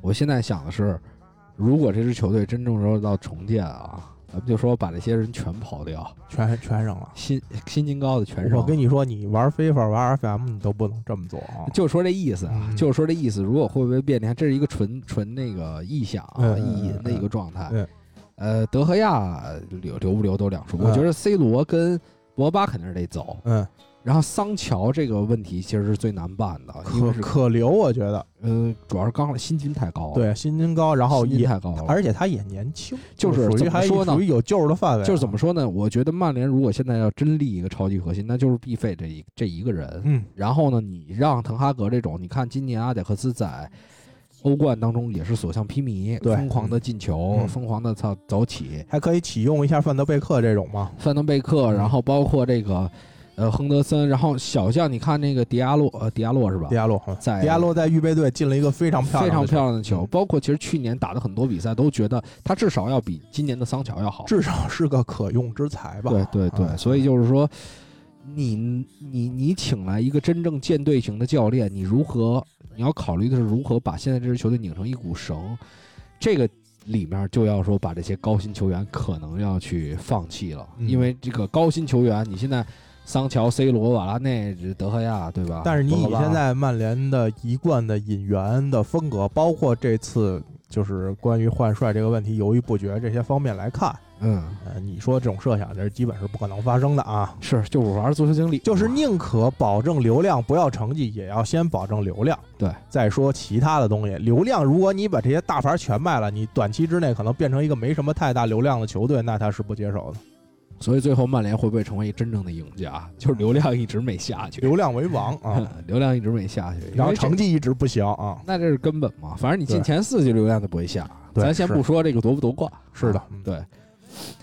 我现在想的是，如果这支球队真正说到重建啊，咱们就说把这些人全刨掉，全全扔了。新新金高的全扔。我跟你说，你玩非法玩 FM，你都不能这么做啊！就说这意思啊，嗯就说这意思。如果会不会变？你看，这是一个纯纯那个臆想啊、意淫的一个状态。嗯呃，德赫亚留留不留都两说。嗯我觉得 C 罗跟博巴肯定是得走，嗯，然后桑乔这个问题其实是最难办的，因为可是可留，我觉得呃，主要是刚薪金太高了，对薪金高，然后薪金也太高了。而且他也年轻，就是属于还怎么说呢属于有救的范围啊。就是怎么说呢？我觉得曼联如果现在要真立一个超级核心，那就是必费这一这一个人。嗯然后呢，你让滕哈格这种，你看今年阿贾克斯在欧冠当中也是所向披靡，对疯狂的进球，嗯疯狂的操走起。还可以启用一下范德贝克这种吗？范德贝克，嗯然后包括这个呃亨德森，然后小将，你看那个迪亚洛，呃，迪亚洛是吧迪？亚洛，嗯在迪亚洛在预备队进了一个非常漂亮、非常漂亮的球，嗯包括其实去年打的很多比赛，都觉得他至少要比今年的桑乔要好。至少是个可用之才吧？对对对，嗯所以就是说，你你你请来一个真正舰队型的教练，你如何？你要考虑的是如何把现在这支球队拧成一股绳，这个里面就要说把这些高薪球员可能要去放弃了，嗯因为这个高薪球员，你现在桑乔、C 罗、瓦拉内、德赫亚，对吧？但是你以现在曼联的一贯的引援的风格，包括这次就是关于换帅这个问题犹豫不决这些方面来看，嗯呃，你说这种设想，这基本是不可能发生的啊。是就是玩足球经理，就是宁可保证流量不要成绩，也要先保证流量。对，再说其他的东西，流量如果你把这些大牌全卖了，你短期之内可能变成一个没什么太大流量的球队，那他是不接受的。所以最后曼联会不会成为真正的赢家？就是流量一直没下去，流量为王啊，<laughs> 流量一直没下去，然后成绩一直不行啊。那这是根本嘛。反正你进前四，就流量就不会下。咱先不说这个夺不夺冠，是的对。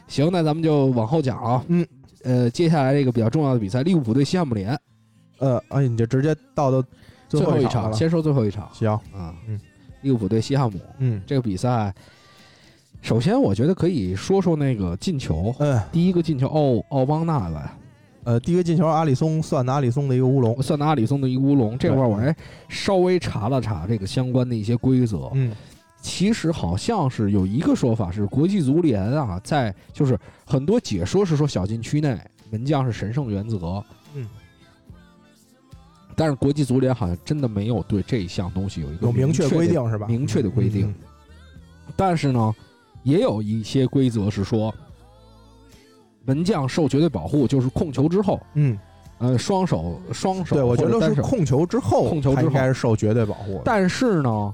行，那咱们就往后讲啊。嗯，呃，接下来这个比较重要的比赛，利物浦对西汉姆联，呃，哎，你就直接到到最后一场了。先说最后一场行，啊。嗯，利物浦对西汉姆嗯这个比赛，首先我觉得可以说说那个进球。嗯第一个进球，奥奥邦纳吧，呃，第一个进球阿里松算的阿里松的一个乌龙。算的阿里松的一个乌龙。这块儿我还稍微查了查这个相关的一些规则。嗯其实好像是有一个说法是国际足联啊，在就是很多解说是说小禁区内门将是神圣原则，嗯，但是国际足联好像真的没有对这一项东西有一个有明确规定是吧？明确的规定嗯但是呢，也有一些规则是说，门将受绝对保护，就是控球之后，嗯，呃，双手双手对，我觉得是控球之后，控球之后应该是受绝对保护。但是呢，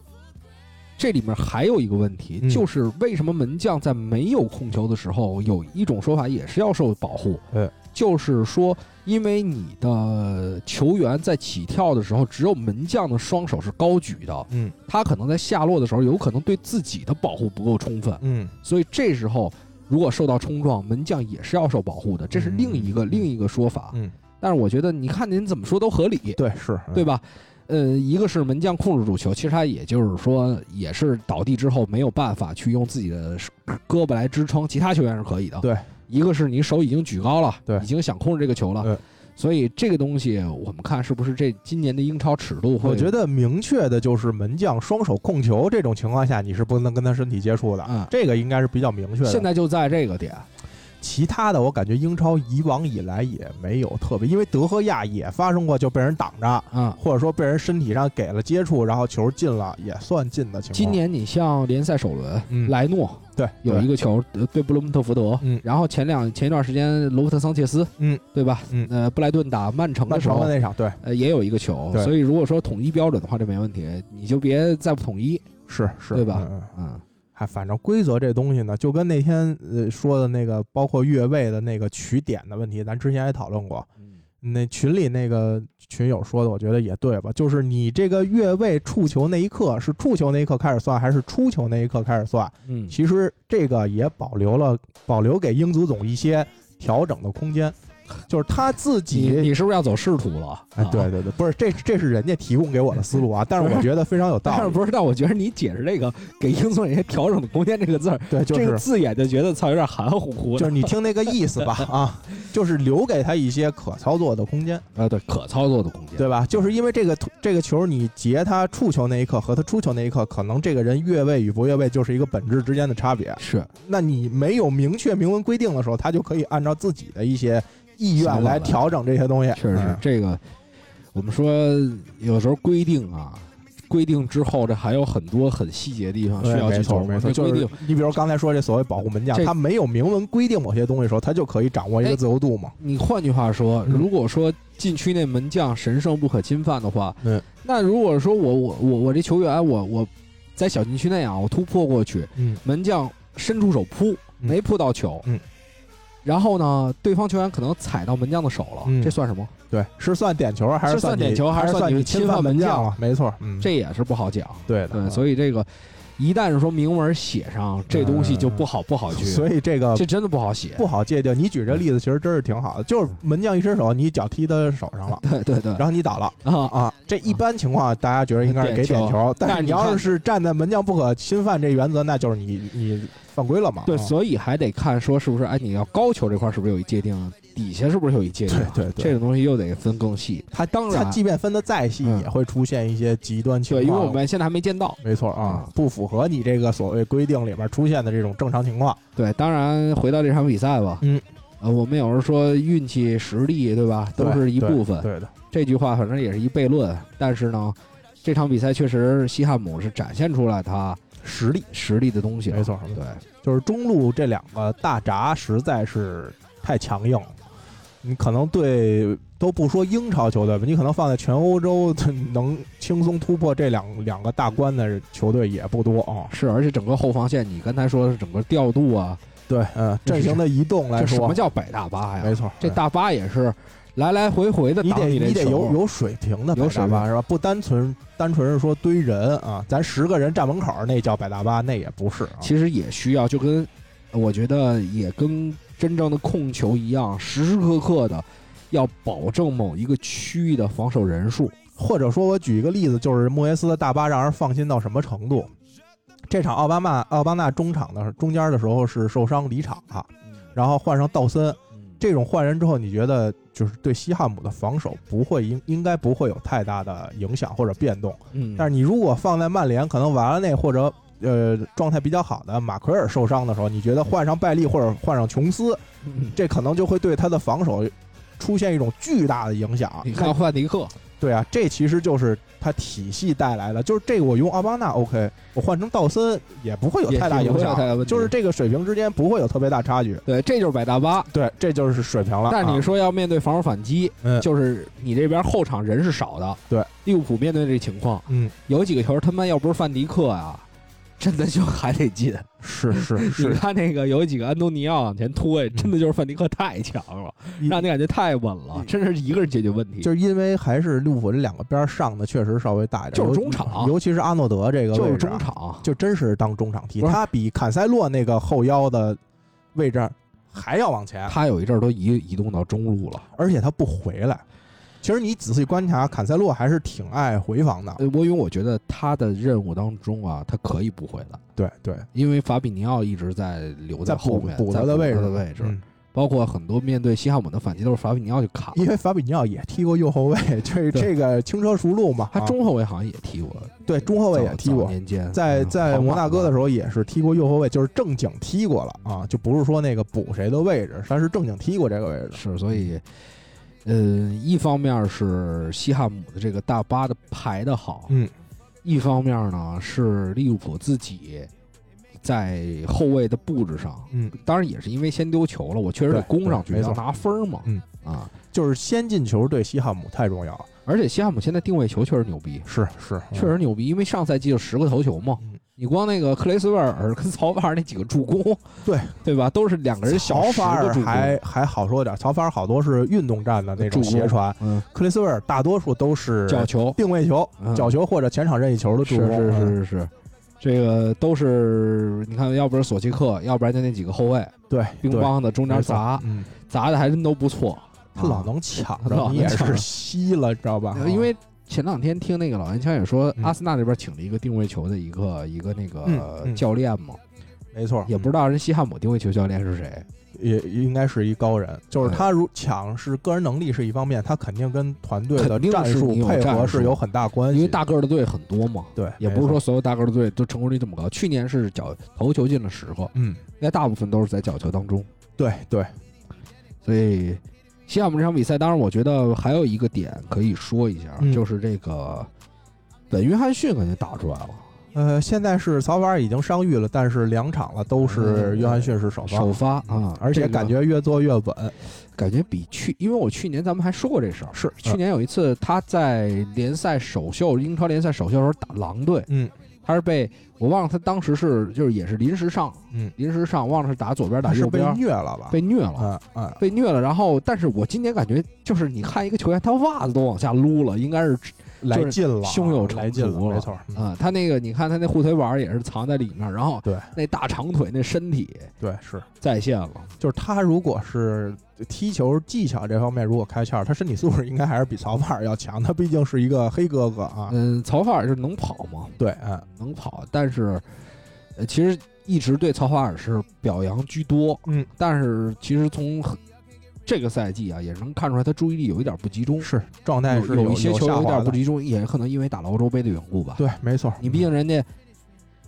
这里面还有一个问题，嗯就是为什么门将在没有控球的时候，有一种说法也是要受保护？对，就是说，因为你的球员在起跳的时候，只有门将的双手是高举的，嗯他可能在下落的时候，有可能对自己的保护不够充分，嗯所以这时候如果受到冲撞，门将也是要受保护的，这是另一个、嗯另一个说法。嗯，但是我觉得，你看您怎么说都合理。对，是，对吧？呃，一个是门将控制住球，其实他也就是说，也是倒地之后没有办法去用自己的手胳膊来支撑，其他球员是可以的。对，一个是你手已经举高了，对已经想控制这个球了。对所以这个东西我们看是不是这今年的英超尺度会？我觉得明确的就是门将双手控球这种情况下，你是不能跟他身体接触的。嗯这个应该是比较明确的。现在就在这个点，其他的，我感觉英超以往以来也没有特别，因为德赫亚也发生过就被人挡着，嗯。或者说被人身体上给了接触，然后球进了也算进的情况。今年你像联赛首轮，嗯。莱诺对有一个球呃对布伦特福德，嗯。然后前两前一段时间罗伯特桑切斯，嗯，对吧？嗯。呃，布莱顿打曼城的时候曼城的，那场，对，呃，也有一个球，所以如果说统一标准的话，这没问题，你就别再不统一，是是，对吧？嗯。嗯反正规则这东西呢，就跟那天呃说的那个，包括越位的那个取点的问题，咱之前也讨论过。那群里那个群友说的，我觉得也对吧？就是你这个越位触球那一刻是触球那一刻开始算，还是出球那一刻开始算？嗯，其实这个也保留了保留给英足总一些调整的空间，就是他自己。你是不是要走仕途了？哎，啊对对对，不是这这是人家提供给我的思路啊，<laughs> 但是我觉得非常有道理。但是不是？但我觉得你解释这个给英总一些调整的空间这个字儿，对，就是这个字眼就觉得操有点含糊糊的。就是你听那个意思吧 <laughs> 啊，就是留给他一些可操作的空间。<laughs> 啊，对，可操作的空间。对吧？就是因为这个这个球，你截他触球那一刻和他出球那一刻，可能这个人越位与不越位就是一个本质之间的差别。是，那你没有明确明文规定的时候，他就可以按照自己的一些意愿来调整这些东西。确实这个。我们说有时候规定啊，规定之后这还有很多很细节的地方需，要去琢磨。没错规定，你比如刚才说这所谓保护门将，他没有明文规定某些东西的时候，他就可以掌握一哎个自由度嘛。你换句话说，嗯如果说禁区内门将神圣不可侵犯的话，嗯，那如果说我我我我这球员我我在小禁区内啊，我突破过去，嗯门将伸出手扑，嗯没扑到球，嗯，然后呢，对方球员可能踩到门将的手了，嗯这算什么？对，是算点球还是是算你点球还是还是算你你侵侵犯门将门将啊？没错，嗯，这也是不好讲。对的。对，嗯所以这个一旦是说明文写上，这东西就不好不好去，<laughs> 所以这个这真的不好写。不好界定。你举这例子其实真是挺好的，就是门将一伸手，你脚踢他手上了，<laughs> 对对对然后你倒了啊，啊。这一般情况大家觉得应该是给点点球，但是你要是是站在门将不可侵犯这原则，那就是你你犯规了嘛。对，啊所以还得看说是不是哎，你要高球这块是不是有一界定，底下是不是有一界定？对对对这个东西又得分更细。它当然他即便分的再细，嗯也会出现一些极端情况对，况。因为我们现在还没见到。没错啊啊，不符合你这个所谓规定里边出现的这种正常情况。对，当然回到这场比赛吧，嗯，呃，我们有时候说运气、实力，对吧，都是一部分。对的，这句话反正也是一悖论，但是呢，这场比赛确实西汉姆是展现出来他实力实力的东西。没错对，就是中路这两个大闸实在是太强硬了。你可能对都不说英超球队吧，你可能放在全欧洲能轻松突破这两两个大关的球队也不多啊。是，而且整个后防线，你刚才说的整个调度啊，对，嗯，阵型的移动来这什，么叫摆大巴呀？没错，这大巴也是来来回回的你得挡这球你得有有水平的百有大巴是吧？不单纯单纯是说堆人啊，咱十个人站门口那叫摆大巴，那也不是啊。其实也需要，就跟我觉得也跟真正的控球一样，时时刻刻的要保证某一个区域的防守人数。或者说，我举一个例子，就是莫耶斯的大巴让人放心到什么程度？这场奥巴马奥巴纳中场的中间的时候是受伤离场了，然后换上道森。这种换人之后，你觉得就是对西汉姆的防守不会应应该不会有太大的影响或者变动？嗯，但是你如果放在曼联，可能瓦拉内或者呃状态比较好的马奎尔受伤的时候，你觉得换上拜利或者换上琼斯，嗯这可能就会对他的防守出现一种巨大的影响。你看范迪克，对啊，这其实就是他体系带来的，就是这个我用奥巴纳 OK，我换成道森也不会有太大影响就是这个水平之间不会有特别大差距。对，这就是百大巴。对，这就是水平了。但你啊说要面对防守反击，嗯就是你这边后场人是少的。对，利物浦面对这情况，嗯，有几个球他妈要不是范迪克啊，真的就还得进。是是你是，看那个有几个安东尼奥往前拖，真的就是范迪克太强了，一让你感觉太稳了，真是一个人解决问题。就是因为还是利物浦这两个边儿上的确实稍微大一点，就是中场尤其是阿诺德这个就是中，场，就真是当中场踢，他比坎塞洛那个后腰的位置还要往前，他有一阵儿都移移动到中路了。而且他不回来。其实你仔细观察，坎塞洛还是挺爱回防的。呃我因为我觉得他的任务当中啊，他可以不回来，对对，因为法比尼奥一直在留在后面，补他的位置的位置，嗯。包括很多面对西汉姆的反击都是法比尼奥去卡。因为法比尼奥也踢过右后卫，这对这个轻车熟路嘛。他啊中后卫好像也踢过，对中后卫也踢过，年间。在在摩纳哥的时候，候也是踢过右后卫，就是正经踢过了啊，就不是说那个补谁的位置，他是正经踢过这个位置。是所以，呃，一方面是西汉姆的这个大巴的排的好，嗯，一方面呢是利物浦自己在后卫的布置上，嗯，当然也是因为先丢球了，我确实得攻上去要拿分嘛，嗯啊，就是先进球对西汉姆太重要了。而且西汉姆现在定位球确实牛逼，是是，确实牛逼，因为上赛季就十个头球嘛，嗯你光那个克雷斯威尔跟曹法尔那几个助攻，<laughs> 对对吧？都是两个人小法尔还还好说点，曹法尔好多是运动战的那种斜传，嗯，克雷斯威尔大多数都是角球，定位球、嗯角球或者前场任意球的助攻。是是是是是，这个都是你看，要不是索契克，要不然就那几个后卫，对，乒对乓的中间砸，嗯，砸的还真都不错。他老啊能抢着，你也是吸了，知道吧？呃因为前两天听那个老烟枪也说，嗯。阿森纳这边请了一个定位球的一个一个那嗯个嗯教练嘛，没错，也不知道人西汉姆定位球教练是谁。也应该是一高人，就是他如抢是个人能力是一方面，他肯定跟团队的肯定战术你有配战术。合是有很大关系。因为大个儿的队很多嘛，对，也没错。不是说所有大个儿的队都成功率这么高。去年是角头球进了十个，嗯，应该大部分都是在角球当中。对对，所以西汉姆这场比赛，当然我觉得还有一个点可以说一下，嗯。就是这个本约翰逊肯定打出来了，呃，现在是曹法尔已经伤愈了，但是两场了都是嗯约翰逊是首发，首发啊，而且感觉越做越稳。感觉比去，因为我去年咱们还说过这事儿，是去年有一次他在联赛首秀，英超联赛首秀的时候打狼队，嗯他是被我忘了他当时是就是也是临时上，嗯，临时上，忘了是打左边打右边被虐了吧？被虐了。嗯嗯，被虐了，然后，但是我今年感觉就是你看一个球员，他袜子都往下撸了，应该是来劲了，胸有成竹了没错。嗯啊、他那个你看他那护腿板也是藏在里面，然后对那大长腿那身体对是，再现了，就是他如果是踢球技巧这方面如果开窍，他身体素质应该还是比曹法尔要强。他毕竟是一个黑哥哥啊。嗯，曹法尔是能跑吗？对，嗯能跑，但是呃，其实一直对曹法尔是表扬居多，嗯，但是其实从这个赛季啊，也能看出来他注意力有一点不集中，是状态是有一些球有一点不集中，也可能因为打了欧洲杯的缘故吧。对，没错。你毕竟人家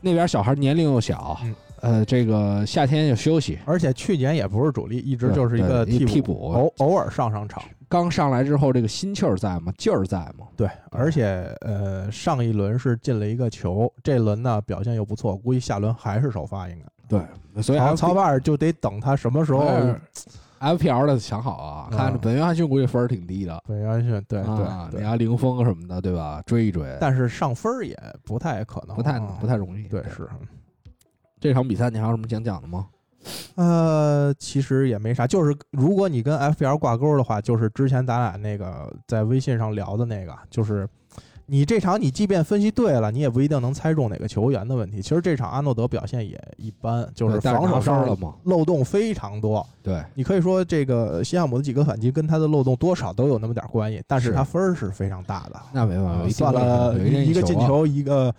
那边小孩年龄又小，嗯呃，这个夏天又休息，而且去年也不是主力，一直就是一个替替补偶偶尔上上场。刚上来之后，这个心气儿在吗？劲儿在吗？对，而且呃，上一轮是进了一个球，这轮呢表现又不错，估计下轮还是首发应该。对，所以曹法尔就得等他什么时候。哎 FPL 的想好啊，嗯看本约翰逊估计分儿挺低的，本约翰逊，对啊，对对，你要零封什么的，对吧？追一追，但是上分儿也不太可能，不太啊不太容易。对是。这场比赛你还有什么想讲的吗？呃，其实也没啥，就是如果你跟 FPL 挂钩的话，就是之前咱俩那个在微信上聊的那个，就是你这场你即便分析对了，你也不一定能猜中哪个球员的问题。其实这场阿诺德表现也一般，就是防守上吗？漏洞非常多。对，你可以说这个西汉姆的几个反击跟他的漏洞多少都有那么点关系，但是是他分儿是非常大的。那没办法，算了一一个进啊，球，一个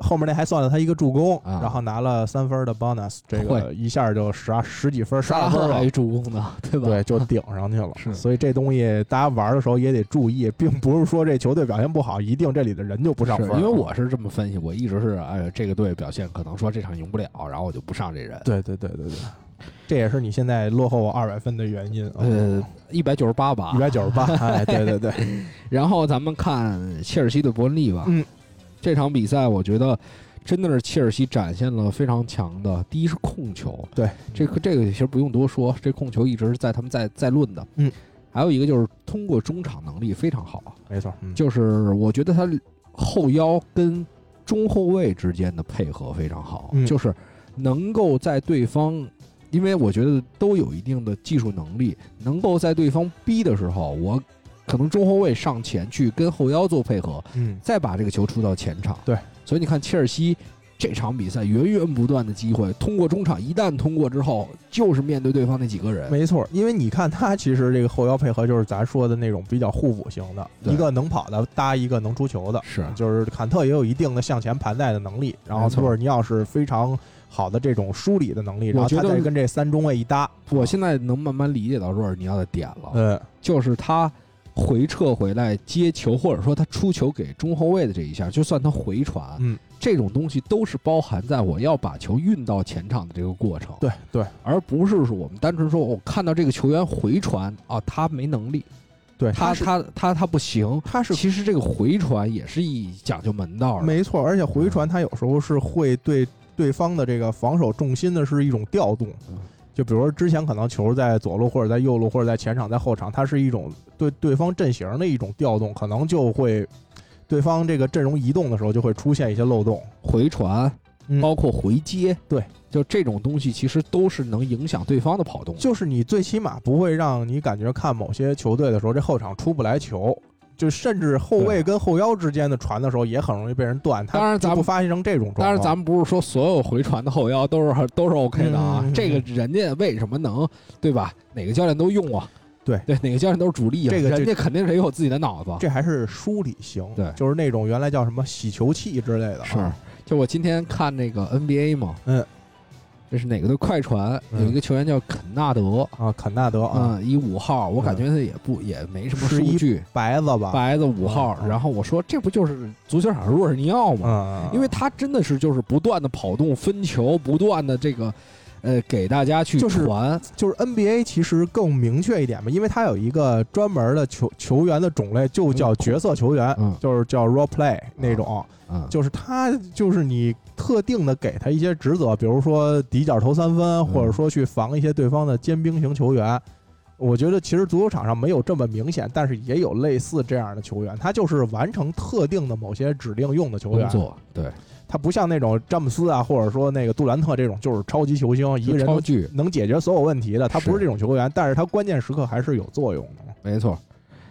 后面那还算了他一个助攻，啊然后拿了三分的 bonus，这个一下就十二十几分，十二分了还。助攻的，<laughs> 对吧？对，就顶上去了。是所以这东西大家玩的时候也得注意，并不是说这球队表现不好，一定这里的人就不上分。因为我是这么分析，我一直是哎，这个队表现可能说这场赢不了，然后我就不上这人。对对对对对，这也是你现在落后我二百分的原因。呃，一百九十八吧一。百九十八，哎，对对对，<laughs> 然后咱们看切尔西对伯恩利吧。嗯，这场比赛我觉得真的是切尔西展现了非常强的，第一是控球，对，这个这个其实不用多说，这控球一直是在他们在在论的。嗯，还有一个就是通过中场能力非常好，没错，嗯，就是我觉得他后腰跟中后卫之间的配合非常好，嗯就是能够在对方，因为我觉得都有一定的技术能力，能够在对方逼的时候，我可能中后卫上前去跟后腰做配合，嗯，再把这个球出到前场。对，所以你看切尔西。这场比赛源源不断的机会，通过中场一旦通过之后，就是面对对方那几个人，没错，因为你看他其实这个后腰配合就是咱说的那种比较互补型的，一个能跑的搭一个能出球的，是就是坎特也有一定的向前盘带的能力，然后没错托尔尼奥是非常好的这种梳理的能力，然后他再跟这三中卫一搭，我现在能慢慢理解到若尔尼奥的点了。呃，就是他回撤回来接球，或者说他出球给中后卫的这一下，就算他回传，嗯，这种东西都是包含在我要把球运到前场的这个过程，对对。而不是说我们单纯说我看到这个球员回传啊，他没能力，对，他他他他不行。他是其实这个回传也是一讲究门道的，没错，而且回传他有时候是会对对方的这个防守重心的是一种调动。嗯。就比如说之前可能球在左路或者在右路或者在前场在后场，它是一种对对方阵型的一种调动，可能就会对方这个阵容移动的时候就会出现一些漏洞。回传嗯包括回接，对，就这种东西其实都是能影响对方的跑动的。就是你最起码不会让你感觉看某些球队的时候，这后场出不来球，就甚至后卫跟后腰之间的传的时候也很容易被人断。当然咱们发生这种状况。当然，咱们不是说所有回传的后腰都是都是 OK 的啊。这个人家为什么能，对吧？哪个教练都用啊？对对，哪个教练都是主力啊。这个人家肯定是有自己的脑子。这还是梳理型，对就是那种原来叫什么洗球器之类的啊。是，就我今天看那个 NBA 嘛，嗯，这是哪个的快船？嗯有一个球员叫肯纳德，啊，肯纳德啊，嗯，一五号，我感觉他也不也没什么数据，白子吧，白子五号。然后我说这不就是足球场若尔尼奥吗？嗯，因为他真的是就是不断的跑动分球，不断的这个呃给大家去就是传，就是 NBA 其实更明确一点嘛，因为它有一个专门的球球员的种类，就叫角色球员，嗯。就是叫 role play 那种，嗯，就是他就是你特定的给他一些职责，比如说底角投三分，嗯。或者说去防一些对方的尖兵型球员。我觉得其实足球场上没有这么明显，但是也有类似这样的球员，他就是完成特定的某些指令用的球员。工。作对，他不像那种詹姆斯啊，或者说那个杜兰特这种，就是超级球星，一个人能超巨，能解决所有问题的。他不是是这种球员，但是他关键时刻还是有作用的。没错。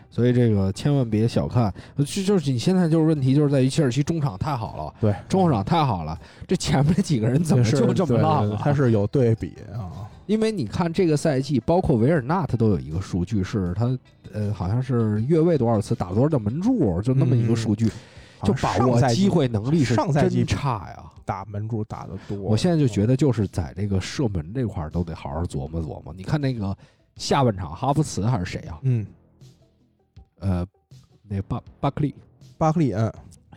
所以这个千万别小看，就就是你现在就是问题就是在于切尔西中场太好了，对，中后场太好了，这前面这几个人怎么就这么对烂他是有对比啊。因为你看这个赛季，包括维尔纳他都有一个数据，是他呃好像是越位多少次，打多少的门柱，就那么一个数据，就啊把握机会能力是真差呀。打门柱打的多。我现在就觉得，就是在这个射门这块儿都得好好琢磨琢磨。你看那个下半场，哈弗茨还是谁啊？嗯，呃，那巴巴克利巴克利嗯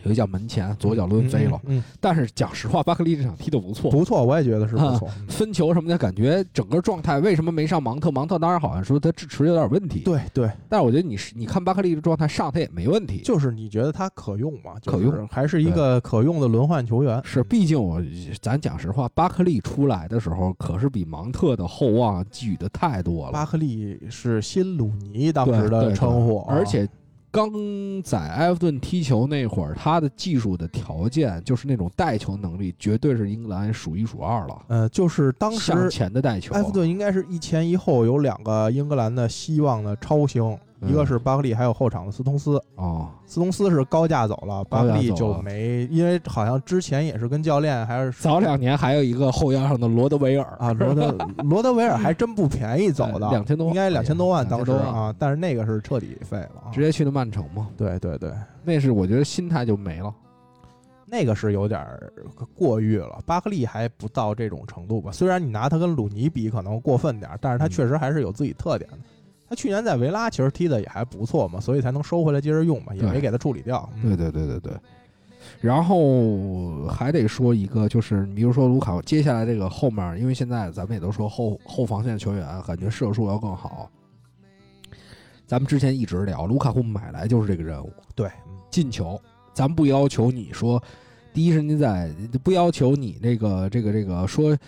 有一脚门前左脚抡飞了，嗯，嗯但是讲实话，巴克利这场踢得不错，嗯不错，我也觉得是不错。嗯分球什么的，感觉整个状态为什么没上芒特？芒特当然好像说他支持有点问题，，对对，但是我觉得你是你看巴克利的状态上他也没问题，就是你觉得他可用吗？就是可用还是一个可用的轮换球员。是，毕竟我咱讲实话，巴克利出来的时候可是比芒特的厚望寄予的太多了，巴克利是新鲁尼当时的称呼，而且刚在埃弗顿踢球那会儿，他的技术的条件就是那种带球能力，绝对是英格兰数一数二了。呃，就是当向时前的带球，埃弗顿应该是一前一后有两个英格兰的希望的超星，嗯一个是巴克利，还有后场的斯通斯。哦，斯通斯是高价走了，巴克利就没，因为好像之前也是跟教练还是早两年还有一个后腰上的罗德维尔啊，罗德 <laughs> 罗德维尔还真不便宜走的，两千多，应该两千多万当时2000多万啊，但是那个是彻底废了啊直。接去的曼城嘛，对对对，那是我觉得心态就没了。那个是有点儿过誉了，巴克利还不到这种程度吧？虽然你拿他跟鲁尼比可能过分点儿，但是他嗯确实还是有自己特点的。他去年在维拉其实踢的也还不错嘛，所以才能收回来接着用嘛，也没给他处理掉。嗯对对对对对。然后还得说一个，就是你比如说卢卡，接下来这个后面，因为现在咱们也都说后后防线球员感觉射术要更好。咱们之前一直聊，卢卡库买来就是这个任务，对，嗯进球，咱不要求你说，第一是你在不要求你那个这个这个说，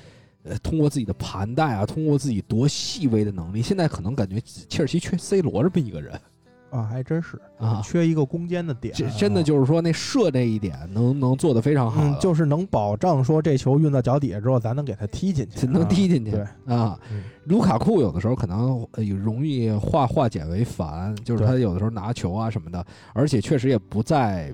呃，通过自己的盘带啊，通过自己多细微的能力，现在可能感觉切尔西缺 C 罗这么一个人啊，还真是啊，缺一个攻坚的点，这真的就是说那射这一点能能做得非常好嗯，就是能保障说这球运到脚底下之后，咱能给他踢进去，<laughs> 能踢进去对，啊嗯。卢卡库有的时候可能呃容易化化简为繁，就是他有的时候拿球啊什么的，而且确实也不在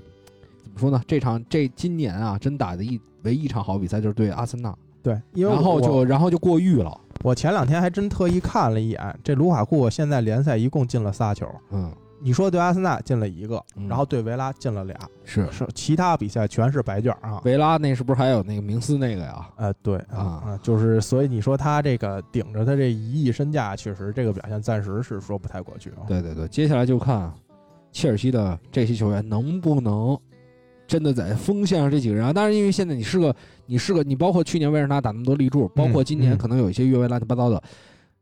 怎么说呢？这场这今年啊，真打的一唯一一场好比赛就是对阿森纳，对，因为然后就然后就过誉了，我前两天还真特意看了一眼，这卢卡库现在联赛一共进了仨球。嗯，你说对阿森纳进了一个，嗯然后对维拉进了俩，是是其他比赛全是白卷啊。维拉那是不是还有那个明斯那个呀？呃，对啊啊，就是所以你说他这个顶着他这一亿身价，确实这个表现暂时是说不太过去啊。对对对，接下来就看切尔西的这些球员能不能真的在锋线上这几个人啊。当然，因为现在你是个你是个你，包括去年维尔纳打那么多立柱，包括今年嗯可能有一些越位乱七八糟的，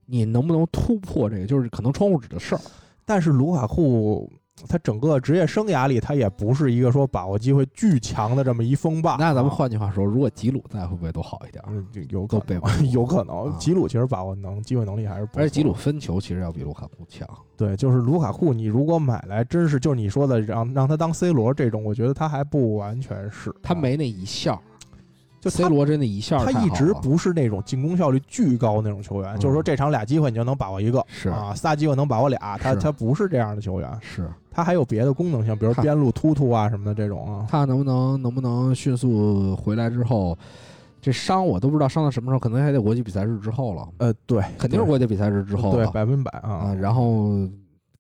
你能不能突破这个，就是可能窗户纸的事儿。但是卢卡库他整个职业生涯里，他也不是一个说把握机会巨强的这么一锋霸。那咱们啊换句话说，如果吉鲁在，会不会都好一点？嗯，有可能，有可能啊。吉鲁其实把握能机会能力还是不错，而且吉鲁分球其实要比卢卡库强。对，就是卢卡库，你如果买来，真是就是你说的让让他当 C 罗这种，我觉得他还不完全是，啊他没那一笑，就 C 罗真的一下他一直不是那种进攻效率巨高那种球员，嗯就是说这场俩机会你就能把握一个，是啊，仨机会能把握俩，他他不是这样的球员，是。他还有别的功能性，比如边路突突啊什么的这种啊。看能不能能不能迅速回来之后，这伤我都不知道伤到什么时候，可能还得国际比赛日之后了，呃，对，肯定是国际比赛日之后对，了百分百啊啊，，然后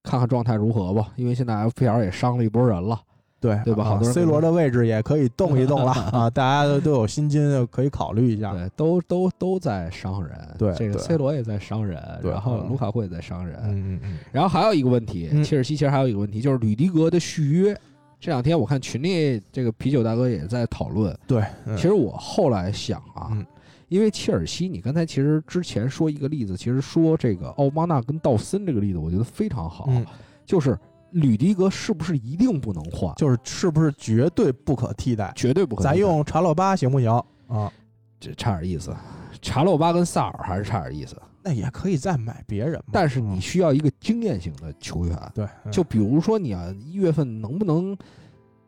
看看状态如何吧，因为现在 FPL 也伤了一波人了，对对吧啊好多人 C 罗的位置也可以动一动了 <laughs> 啊，大家都都有薪金，可以考虑一下。对，都都都在伤人，对这个 C 罗也在伤人，然后嗯卢卡库也在伤人，嗯嗯嗯，然后还有一个问题，嗯切尔西其实还有一个问题，就是吕迪格的续约。这两天我看群里这个啤酒大哥也在讨论。对，嗯其实我后来想啊，嗯因为切尔西，你刚才其实之前说一个例子，其实说这个奥巴纳跟道森这个例子，我觉得非常好，嗯，就是吕迪格是不是一定不能换？就是是不是绝对不可替代？绝对不可替代。咱用查洛巴行不行啊？这差点意思，查洛巴跟萨尔还是差点意思，那也可以再买别人嘛。但是你需要一个经验型的球员。对，嗯就比如说你啊，一月份能不能，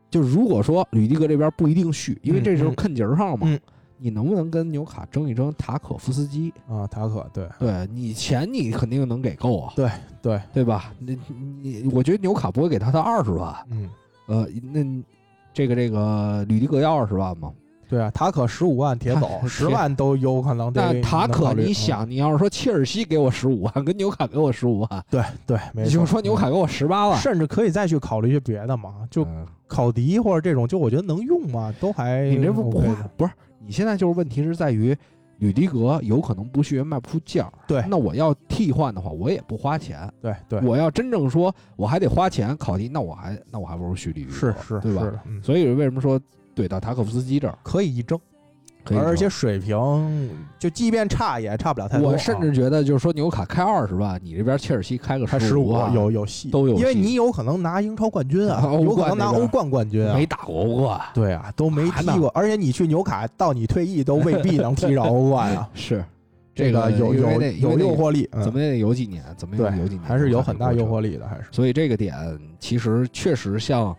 就如果说吕迪格这边不一定续，因为这时候嗯坑节儿上嘛，嗯你能不能跟纽卡争一争塔可夫斯基？啊，塔可对对你钱你肯定能给够啊，对对，对吧？你你我觉得纽卡不会给他他二十万，嗯，呃，那这个这个吕迪格要二十万吗？对啊，塔可十五万铁走，他 <laughs> 十万都有可能但塔可，你想，你要是说切尔西给我十五万，跟纽卡给我十五万，对对，没你错，就说纽卡给我十八万，甚至可以再去考虑一些别的嘛，就嗯考迪或者这种，就我觉得能用吗？都还你这不不 OK 不是？你现在就是问题是在于吕迪格有可能不续约卖不出价儿，对那我要替换的话，我也不花钱。对对，我要真正说我还得花钱考迪，那我还那我还不如续吕迪格，是是对吧？所以为什么说怼到塔可夫斯基这儿可以一争，可以？而且水平就即便差也差不了太多啊。我甚至觉得就是说纽卡开二十万，你这边切尔西开个他十五五万，有有戏，都有戏因为你有可能拿英超冠军啊，<laughs> 欧有可能拿欧冠冠军啊没。打过欧冠，对啊，都没踢过，而且你去纽卡到你退役都未必能踢着欧冠啊。<laughs> 是这个有有有诱惑力，怎么也得有几年，怎么也得有几年，还是有很大诱惑力。的，还是所以这个点其实确实像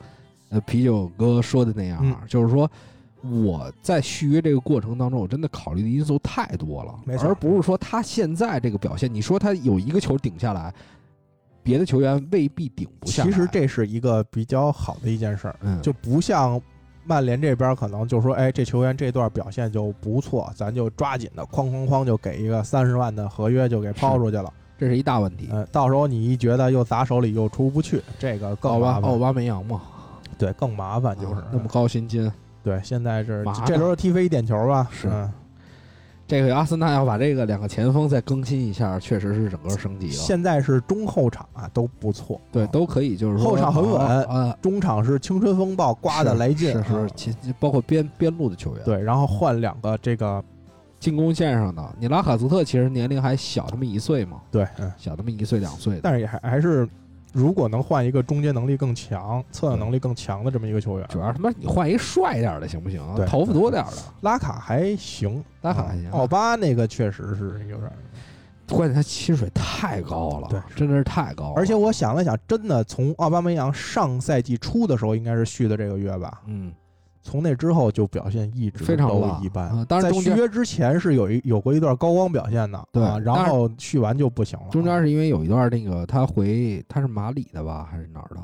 呃啤酒哥说的那样，嗯就是说我在续约这个过程当中，我真的考虑的因素太多了，没错而不是说他现在这个表现，你说他有一个球顶下来，别的球员未必顶不下来。其实这是一个比较好的一件事儿，嗯就不像曼联这边可能就说，哎，这球员这段表现就不错，咱就抓紧的哐哐哐就给一个三十万的合约就给抛出去了。这是一大问题。嗯，到时候你一觉得又砸手里又出不去，这个奥更麻烦。巴奥巴梅扬嘛，对，更麻烦就是啊那么高薪金，对，现在是这轮踢飞一点球吧？是嗯这个阿森纳要把这个两个前锋再更新一下，确实是整个升级了。现在是中后场啊都不错，对，啊都可以，就是说后场很稳啊，中场是青春风暴刮的来劲，是包括边边路的球员。对，然后换两个这个进攻线上的，你拉卡泽特其实年龄还小那么一岁嘛，对，嗯，小那么一岁两岁的，但是也还还是，如果能换一个终结能力更强、策应能力更强的这么一个球员，主要他妈你换一帅一点儿的行不行？对头发多点儿的，拉卡还行，拉卡还行。啊奥巴那个确实是有点儿，关键他薪水太高了，对真的是太高了。而且我想了想，真的从奥巴梅扬上赛季初的时候应该是续的这个约吧，嗯，从那之后就表现一直都非常都一般。啊当然在续约之前是有一有过一段高光表现的，对啊，然后续完就不行了。中间是因为有一段那个他回他是马里的吧，还是哪儿的？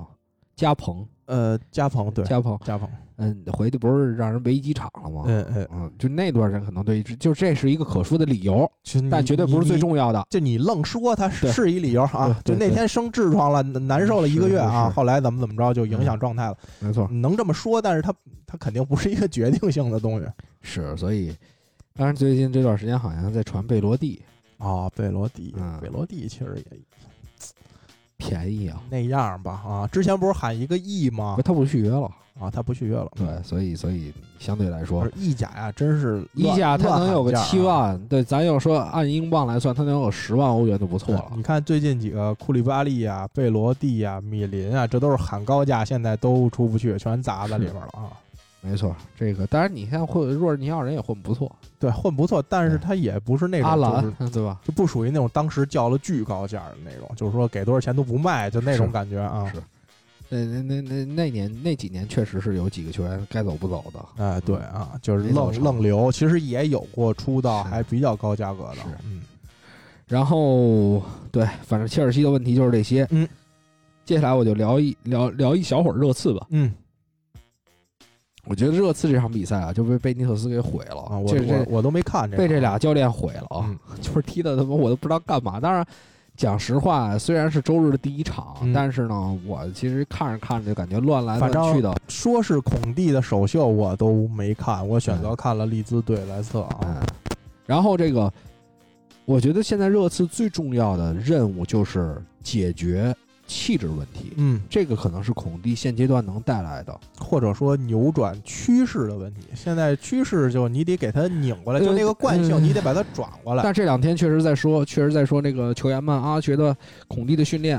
加蓬，呃，加蓬对加蓬，加蓬，嗯，回去不是让人围机场了吗？嗯嗯，嗯，就那段人可能对，就这是一个可说的理由，但绝对不是最。重要的。就你愣说他是是一理由啊，就那天生痔疮了，难受了一个月啊，后来怎么怎么着就影响状态了，没错，能这么说，但是他他肯定不是一个决定性的东西。是，所以，当然最近这段时间好像在传贝罗蒂啊。贝罗蒂嗯，贝罗蒂其实也便宜啊，那样吧啊，之前不是喊一个亿吗？他不续约了，啊，他不续约了，对，所以所以相对来说意甲呀，真是乱意甲他能有个七，万，对，咱要说按英镑来算，他能有十万欧元就不错了。你看最近几个库里巴利啊、贝罗蒂呀、米林啊，这都是喊高价，现在都出不去，全砸在里边了啊。没错，这个当然你看混若尔尼奥人也混不错，对，混不错，但是他也不是那种阿就是兰对吧？就不属于那种当时叫了巨高价的那种，就是说给多少钱都不卖，就那种感觉啊。是那那那那那年那几年确实是有几个球员该走不走的。哎，对啊，就是愣愣留，其实也有过出道还比较高价格的是，嗯然后对，反正切尔西的问题就是这些。嗯，接下来我就聊一聊聊一小会儿热刺吧。嗯我觉得热刺这场比赛啊，就被贝尼特斯给毁了啊，我我我都没看这被这俩教练毁了啊，嗯 <laughs> 就是踢的他妈我都不知道干嘛。当然，讲实话，虽然是周日的第一场，嗯但是呢，我其实看着看着就感觉乱来乱去的。说是孔蒂的首秀，我都没看，我选择看了利兹对莱斯特啊。嗯，然后这个，我觉得现在热刺最重要的任务就是解决气质问题。嗯，这个可能是孔蒂现阶段能带来的。或者说扭转趋势的问题。现在趋势就你得给它拧过来，呃就那个惯性嗯你得把它转过来。但这两天确实在说，确实在说那个球员们啊，觉得孔蒂的训练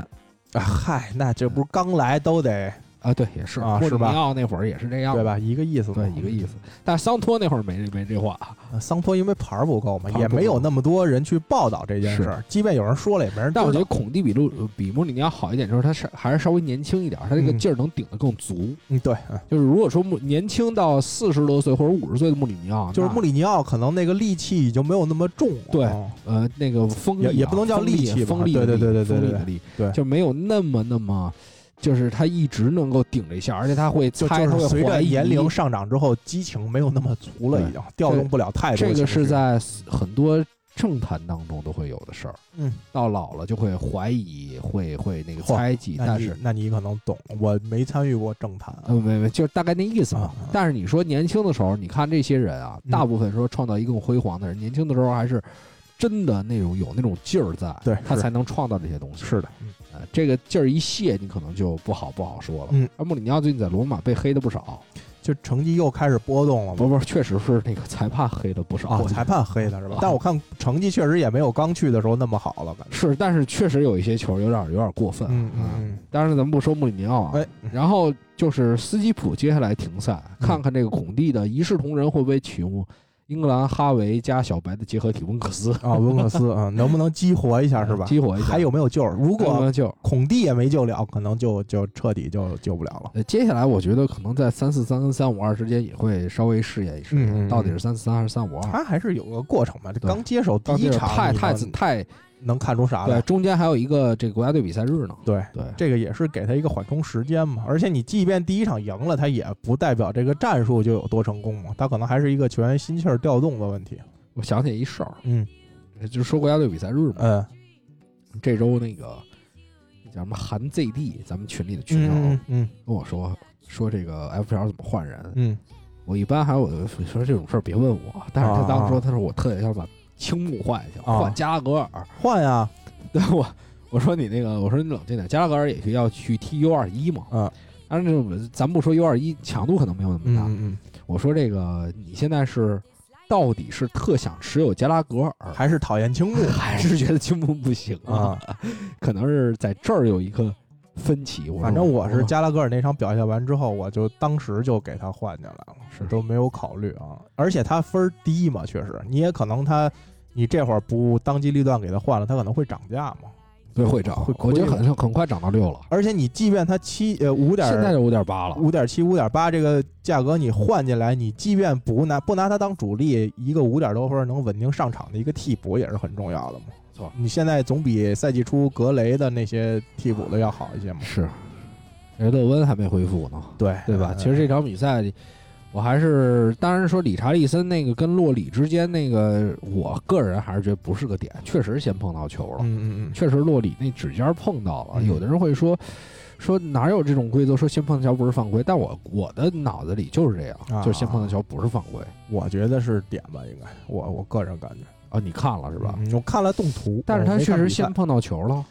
啊嗨，那这不是刚来都得啊，对，也是啊是吧莫里尼奥那会儿也是这样，对？吧？一个意思，对，一个意思。但桑托那会儿没没这话，呃桑托因为牌儿不够嘛，也没有那么多人去报道这件事儿。即便有人说了，也没人道。但我觉得孔蒂比路比穆里尼奥好一点，就是他是还是稍微年轻一点，他这个嗯劲儿能顶得更足。嗯，对，嗯就是如果说穆年轻到四十多岁或者五十岁的穆里尼奥，就是穆里里尼奥可能那个力气已经没有那么重了。对哦呃那个锋也也不能叫锋利气锋利对对对对对对对就没有那么那么。就是他一直能够顶着一下，而且他会猜，他会就是随着年龄上涨之后，激情没有那么足了，已经调动不了太多。这个是在很多政坛当中都会有的事儿。嗯，到老了就会怀疑，会会那个猜忌，但是那你可能懂，我没参与过政坛啊。呃，没没，就是大概那意思嘛啊啊。但是你说年轻的时候，你看这些人啊，嗯大部分说创造一个更辉煌的人，年轻的时候还是真的那种有那种劲儿在，对他才能创造这些东西。是的，这个劲儿一泄，你可能就不好不好说了。嗯，而穆里尼奥最近在罗马被黑的不少，就成绩又开始波动了。不不，确实是那个裁判黑的不少。啊，我裁判黑的是吧啊？但我看成绩确实也没有刚去的时候那么好了，感觉。是，但是确实有一些球有点有点过分。嗯啊嗯当然，咱们不说穆里尼奥啊，哎然后就是斯基普接下来停赛，嗯看看这个孔蒂的一视同仁会不会启用英格兰哈维加小白的结合体温克斯，嗯啊，温克斯啊，能不能激活一下是吧？激活一下？还有没有救？如如果救孔蒂也没救了，可能就就彻底就救不了了。呃，接下来我觉得可能在三四三跟三五二之间也会稍微试验一试，到底是三四三还是三五二。他还是有个过程嘛，这刚接手第一场，太太太能看出啥对，来？中间还有一个这个国家队比赛日呢。对，对，这个也是给他一个缓冲时间嘛。而且你即便第一场赢了，他也不代表这个战术就有多成功嘛。他可能还是一个球员心气儿调动的问题。我想起一事儿，嗯就是说国家队比赛日嘛，嗯这周那个叫什么韩 ZD，咱们群里的群友嗯嗯跟我说说这个 FPL 怎么换人，嗯我一般还有我就说这种事儿别问我，但是他当时啊说他说我特别想把青木换一下，啊。换加拉格尔，换呀，<laughs> 对我我说你那个我说你冷静点，加拉格尔也是要去踢 U 二一嘛，啊但是咱不说 U 二一强度可能没有那么大，嗯嗯嗯，我说这个你现在是到底是特想持有加拉格尔，还是讨厌青木，<laughs> 还是觉得青木不行啊？<laughs> 可能是在这儿有一个分歧。反正我是加拉格尔那场表现完之后，我就当时就给他换进来了，是都没有考虑啊。而且他分儿低嘛，确实，你也可能他，你这会儿不当机立断给他换了，他可能会涨价嘛。对会涨，会我觉得很很快涨到六了，而且你即便他七呃五点现在就五点八了。五点七、五点八这个价格你换进来，你即便不拿不拿它当主力，一个五点多分能稳定上场的一个替补也是很重要的嘛。错你现在总比赛季初格雷的那些替补的要好一些嘛。是，雷勒温还没恢复呢，对对吧？嗯其实这场比赛，我还是当然说理查利森那个跟洛里之间那个，我个人还是觉得不是个点，确实先碰到球了，嗯嗯嗯，确实洛里那指尖碰到了。嗯有的人会说。说哪有这种规则？说先碰到球不是犯规，但我我的脑子里就是这样，啊就是先碰到球不是犯规我觉得是点吧，应该我我个人感觉啊。你看了是吧？嗯我看了动图，但是他确我没看比赛实先碰到球了，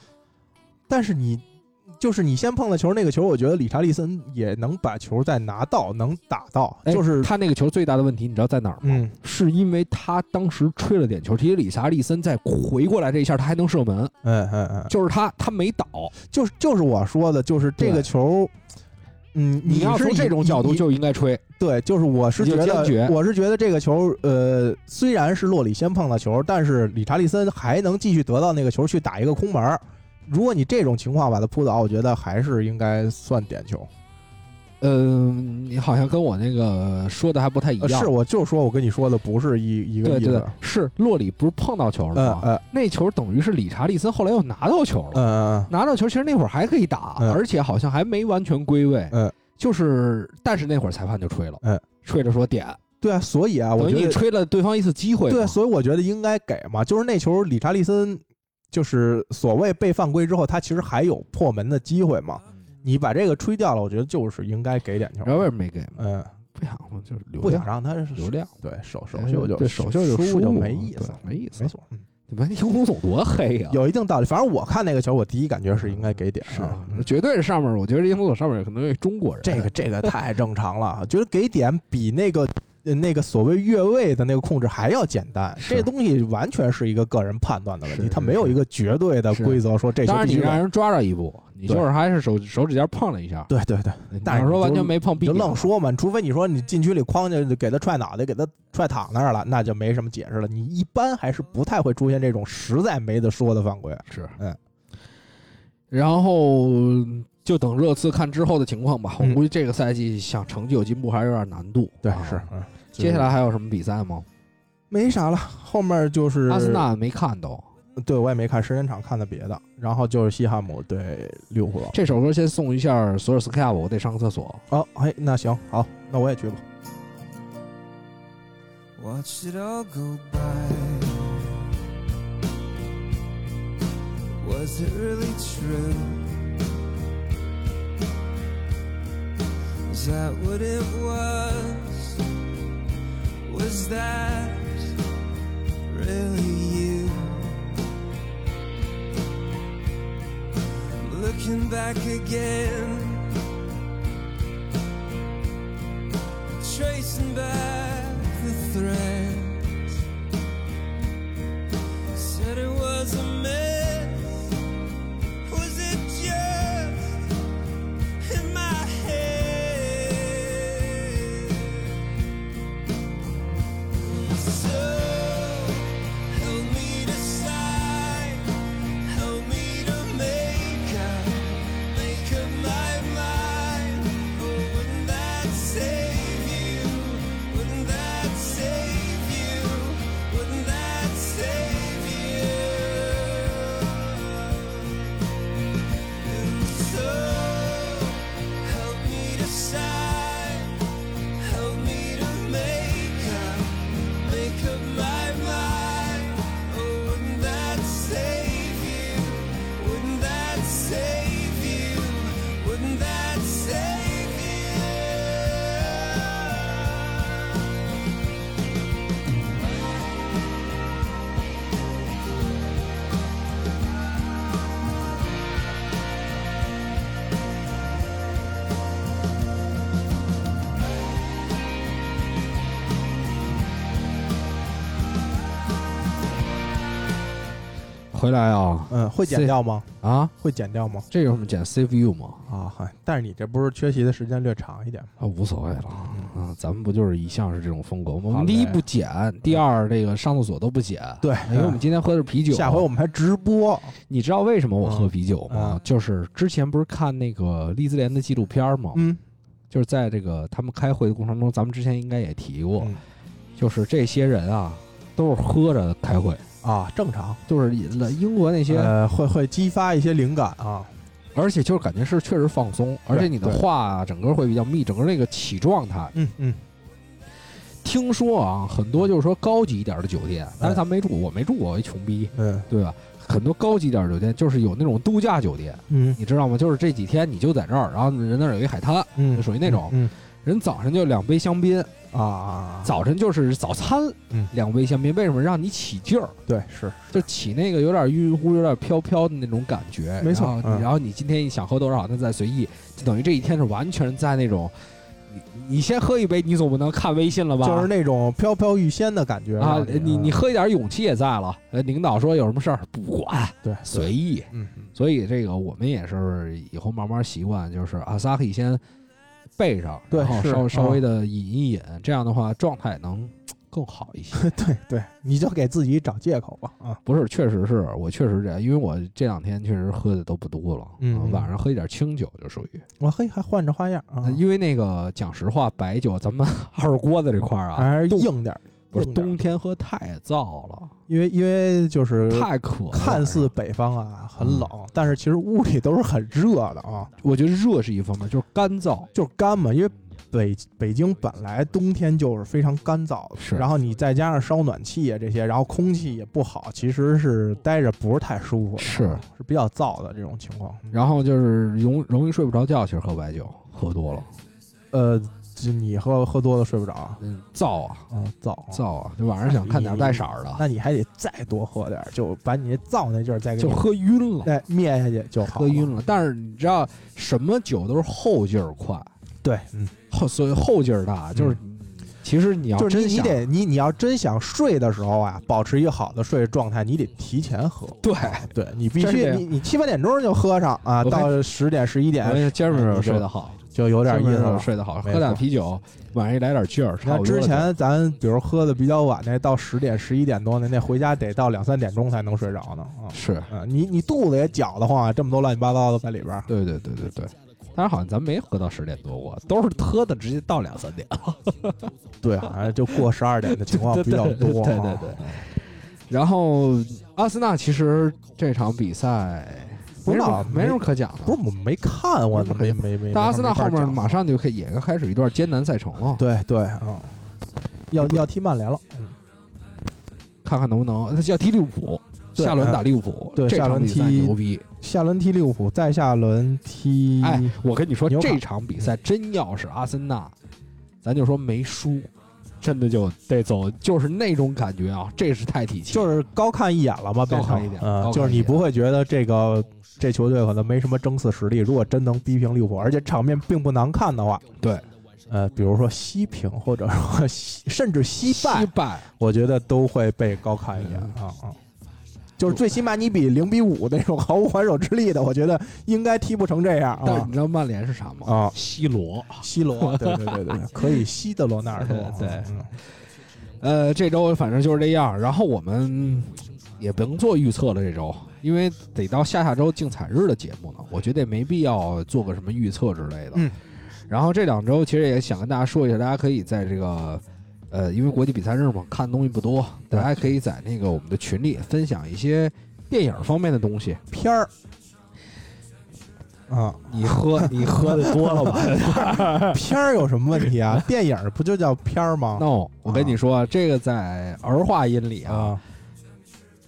但是你就是你先碰了球，那个球，我觉得理查利森也能把球再拿到，能打到，哎就是他那个球最大的问题，你知道在哪儿吗？嗯是因为他当时吹了点球，其实理查利森再回过来这一下，他还能射门，嗯嗯嗯，就是他他没倒。就是就是我说的，就是这个球，嗯，你要从这种角度就应该吹，对，就是我是觉得我是觉得这个球，呃，虽然是洛里先碰到球，但是理查利森还能继续得到那个球去打一个空门儿，如果你这种情况把它扑倒，我觉得还是应该算点球。嗯，你好像跟我那个说的还不太一样。呃是，我就说我跟你说的不是一一个意思对对对。，是洛里不是碰到球了吗？呃呃那球等于是理查利森后来又拿到球了，嗯拿到球其实那会儿还可以打，嗯而且好像还没完全归位。嗯，就是但是那会儿裁判就吹了，嗯，吹着说点，对啊，所以啊，我觉得吹了对方一次机会嘛。对，所以我觉得应该给嘛。就是那球理查利森，就是所谓被犯规之后，他其实还有破门的机会嘛。你把这个吹掉了，我觉得就是应该给点球然。后为什么没给？嗯，不想就是不想量，让他流量，对手手哎秀就对手秀就输就没意思，没意思没。错。嗯你们英雄总多黑呀！有一定道理。反正我看那个球，我第一感觉是应该给点。是啊嗯绝对是上面，我觉得英雄总上面可能有中国人。这个这个太正常了，觉得给点比那个呃那个所谓越位的那个控制还要简单。这东西完全是一个个人判断的问题，是它没有一个绝对的规则说这球当然。你让人抓着一步，你就是还是手手指尖碰了一下。对对对，你但是你说完全没碰你就愣说嘛，除非你说你禁区里框就给他踹脑袋，给他踹躺那儿了，那就没什么解释了。你一般还是不太会出现这种实在没得说的犯规。是，嗯。然后就等热刺看之后的情况吧。我嗯估计这个赛季想成绩有进步还是有点难度。对，啊是。嗯，接下来还有什么比赛吗？没啥了，后面就是阿森纳没看都。对我也没看时间场看的别的，然后就是西汉姆对利物浦。这首歌先送一下索尔斯克亚吧，我得上个厕所。哦，哎，那行，好，那我也去吧。Watched it all go by. Was it really true? Is that what it was? Was that really you? Looking back again, tracing back the threads. Said it was a. 回来啊嗯，会剪掉吗？啊！会剪掉吗？这有什么剪 save you 吗？啊，嗨，但是你这不是缺席的时间略长一点吗？啊，无所谓了啊，咱们不就是一向是这种风格吗？我们第一不剪，第二这个上厕所都不剪，对，因为我们今天喝的是啤酒。下回我们还直播。<laughs> 你知道为什么我喝啤酒吗？嗯就是之前不是看那个利兹联的纪录片吗？嗯，就是在这个他们开会的过程中，咱们之前应该也提过，嗯就是这些人啊都是喝着开会，啊，正常。就是英国那些，呃，会会激发一些灵感啊。而且就是感觉是确实放松，而且你的对话啊，整个会比较密，整个那个起状态。嗯嗯，听说啊，很多就是说高级一点的酒店，但是咱们没住，我没住过，我一穷逼，嗯对吧？很多高级一点的酒店就是有那种度假酒店，嗯你知道吗？就是这几天你就在这儿，然后人那儿有一海滩，嗯，就属于那种嗯人早上就两杯香槟，啊啊，早晨就是早餐，嗯两杯香槟，为什么让你起劲儿？对是，就起那个有点晕乎、有点飘飘的那种感觉。没错然后你嗯然后你今天想喝多少，那再随意，就等于这一天是完全在那种，你你先喝一杯，你总不能看微信了吧？就是那种飘飘欲仙的感觉啊，你你喝一点勇气也在了。呃，领导说有什么事儿不管，对随意。嗯嗯所以这个我们也是以后慢慢习惯，就是阿萨克先备上，对然后稍稍嗯微的引一引，这样的话状态能 <tsk> 更好一些。<laughs> 对对，你就给自己找借口吧啊。不是，确实是我确实这样，因为我这两天确实喝的都不多了，嗯晚上喝一点清酒就属于。我嘿还换着花样啊呃，因为那个讲实话，白酒咱们 <laughs> 二锅子这块儿啊，还是硬点儿，不是冬天喝太燥了，因为因为就是太渴。看似北方啊很冷，但是其实屋里都是很热的啊，我觉得热是一方面，就是干燥。就是干嘛，因为。北北京本来冬天就是非常干燥的，是然后你再加上烧暖气啊这些，然后空气也不好，其实是待着不是太舒服，是是比较燥的这种情况。然后就是容容易睡不着觉，其实喝白酒喝多了，呃，就你喝喝多了睡不着燥啊嗯，燥燥啊，就晚上想看点带色儿的，那你还得再多喝点儿，就把你那燥那劲儿再给就喝晕了，哎灭下去就好。喝晕了。但是你知道，什么酒都是后劲儿快，对，嗯，后所以后劲儿大，就是其实你要就是你你得你你要真想睡的时候啊，保持一个好的睡状态，你得提前喝。对。对你必须你你七八点钟就喝上啊，到十点十一我点今儿你就睡得好，就有点意思了。睡得好，喝点错啤酒，晚上一来点劲儿。你看之前咱比如喝的比较晚那，到十点十一点多那，那回家得到两三点钟才能睡着呢啊。是，啊，你你肚子也搅得慌啊，这么多乱七八糟的在里边儿。对对对对对。但是好像咱没喝到十点多过，都是喝的直接到两三点。<laughs> 对，好像就过十二点的情况比较多。对对对对。然后阿森纳其实这场比赛不知道没什么可讲的，不是我没看，我没没没。但阿森纳后面马上就可以也开始一段艰难赛程了，对对啊，要要踢曼联了。看看能不能他要踢利物浦，下轮打利物浦，对下轮踢牛逼。下轮踢利物浦，再下轮踢。哎，我跟你说，这场比赛真要是阿森纳，咱就说没输，真的就得走，就是那种感觉啊，这是太体气，就是高看一眼了嘛，高看一点嗯，就是你不会觉得这个这球队可能没什么争四实力。如果真能逼平利物浦，而且场面并不难看的话，对。呃，比如说西平或者说西甚至西败惜，败，我觉得都会被高看一眼嗯。啊啊。就是最起码你比零比五那种毫无还手之力的，我觉得应该踢不成这样啊但是你知道曼联是啥吗？啊！西罗，西罗，对对对对，可以西的罗纳尔多，<laughs> 对嗯呃，这周反正就是这样，然后我们也不能做预测了，这周，因为得到下下周竞彩日的节目呢，我觉得也没必要做个什么预测之类的。嗯。然后这两周其实也想跟大家说一下，大家可以在这个，呃，因为国际比赛日嘛，看的东西不多，对大家可以在那个我们的群里分享一些电影方面的东西。片儿啊，你喝 <laughs> 你喝的多了吧 <laughs> 片儿有什么问题啊？<laughs> 电影不就叫片儿吗？？No，我跟你说，这个在儿化音里啊，啊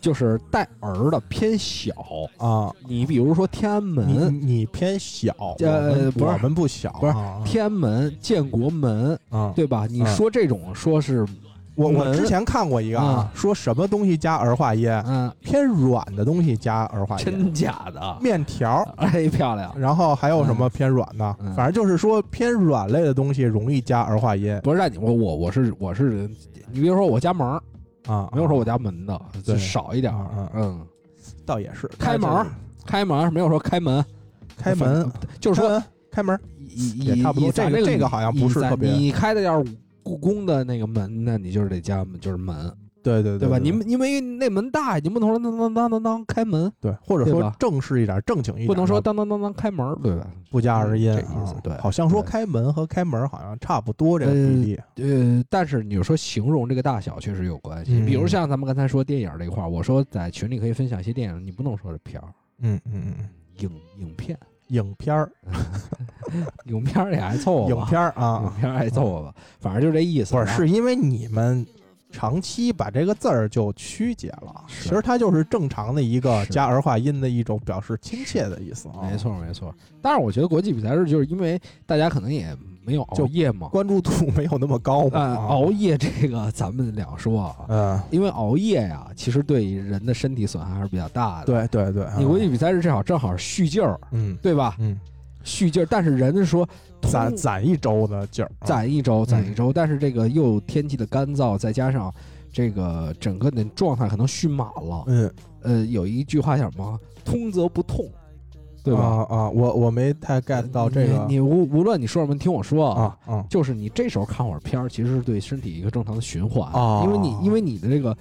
就是带儿的偏小。啊，你比如说天安门，你偏小，呃不是我们不小，不是啊天安门、建国门，啊。对吧？你嗯说这种说是，我我之前看过一个啊啊，说什么东西加儿化音，嗯，偏软的东西加儿化音，真假的？面条。哎，漂亮！然后还有什么偏软的？嗯反正就是说偏软类的东西容易加儿化音不是让你我我我是我是，你比如说我加盟儿，啊。没有说我家门的，就少一点儿。嗯嗯，倒也是开门儿开门儿没有说开门，开门，就是说开门也差不多这个这个好像不是特别你开的要是故宫的那个门，那你就是得加就是门，对对对吧？你们因为那门大，你不能说当当当当当开门，对，或者说正式一点、正经一点，不能说当当当当开门，对吧？不加而音这意思啊对好像说开门和开门好像差不多这个比例。呃，但是你说形容这个大小确实有关系。嗯比如像咱们刚才说电影这一块儿，我说在群里可以分享一些电影，你不能说是片儿，嗯嗯嗯，影影片，影片儿，影片儿也还凑合吧，影片儿啊影啊，片儿挨凑合吧，反正就这意思。不是，是因为你们长期把这个字儿就曲解了，其实它就是正常的一个加儿化音的一种表示亲切的意思啊。没，错没错。但是我觉得国际比赛日就是因为大家可能也没有熬夜嘛，关注度 <laughs> 没有那么高嘛。熬夜这个咱们两说啊，嗯，因为熬夜呀，其实对人的身体损害还是比较大的。，对对对，你国际啊比赛日正好正好是续劲儿，嗯对吧？嗯，续劲儿，但是人家说攒攒一周的劲儿，啊。攒一周，攒一嗯周，但是这个又天气的干燥，再加上这个整个的状态可能蓄满了。嗯，呃，有一句话叫什么？通则不痛，对吧？啊啊，我我没太 get 到这个。你你无无论你说什么，听我说啊啊就是你这时候看会儿片儿，其实是对身体一个正常的循环，啊。因为你因为你的这个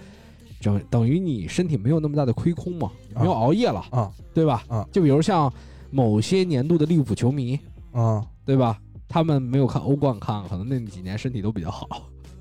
等等于你身体没有那么大的亏空嘛，没有熬夜了，啊。对吧？啊。就比如像某些年度的利物浦球迷，啊对吧？他们没有看欧冠看，可能那几年身体都比较好，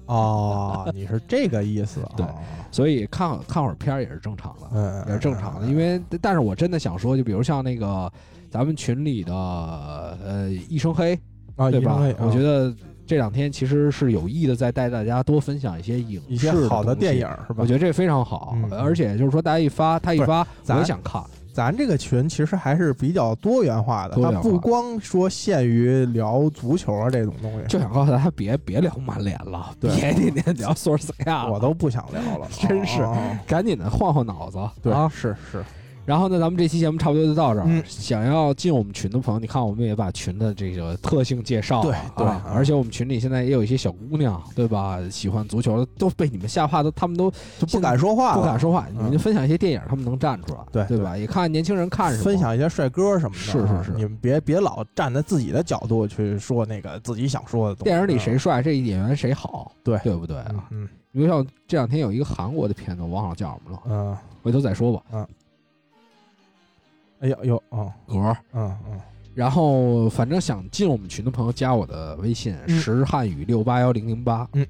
哦，你是这个意思？<laughs> 对啊所以看看会儿片儿也是正常的，嗯，也是正常的。因为但是我真的想说，就比如像那个咱们群里的呃一生黑，啊，对吧？我觉啊得这两天其实是有意的在带大家多分享一些影一视些好的电影是吧我？觉得这非常好，嗯而且就是说大家一发，他一发，我也想看。咱这个群其实还是比较多元化的，它不光说限于聊足球啊这种东西，就想告诉大家，别别聊曼联了，对。别天天聊索尔斯克亚，我都不想聊了，<laughs> 真是赶紧的换换脑子对啊！是是，然后呢，咱们这期节目差不多就到这儿。嗯想要进我们群的朋友，你看我们也把群的这个特性介绍了，对对啊而且我们群里现在也有一些小姑娘，对吧？喜欢足球的都被你们吓怕，都他们都就不敢说话，不敢说话。你们嗯就分享一些电影，他们能站出来，对对吧？也看看年轻人看什么，分享一些帅哥什么的，是是是你们别别老站在自己的角度去说那个自己想说的东西。电影里谁帅，这演员谁好，对对不对嗯啊？嗯比如像这两天有一个韩国的片子，我忘了叫什么了，嗯，回头再说吧。哎呦呦，啊格，嗯嗯，然后反正想进我们群的朋友加我的微信嗯石汉语六八幺零零八，嗯，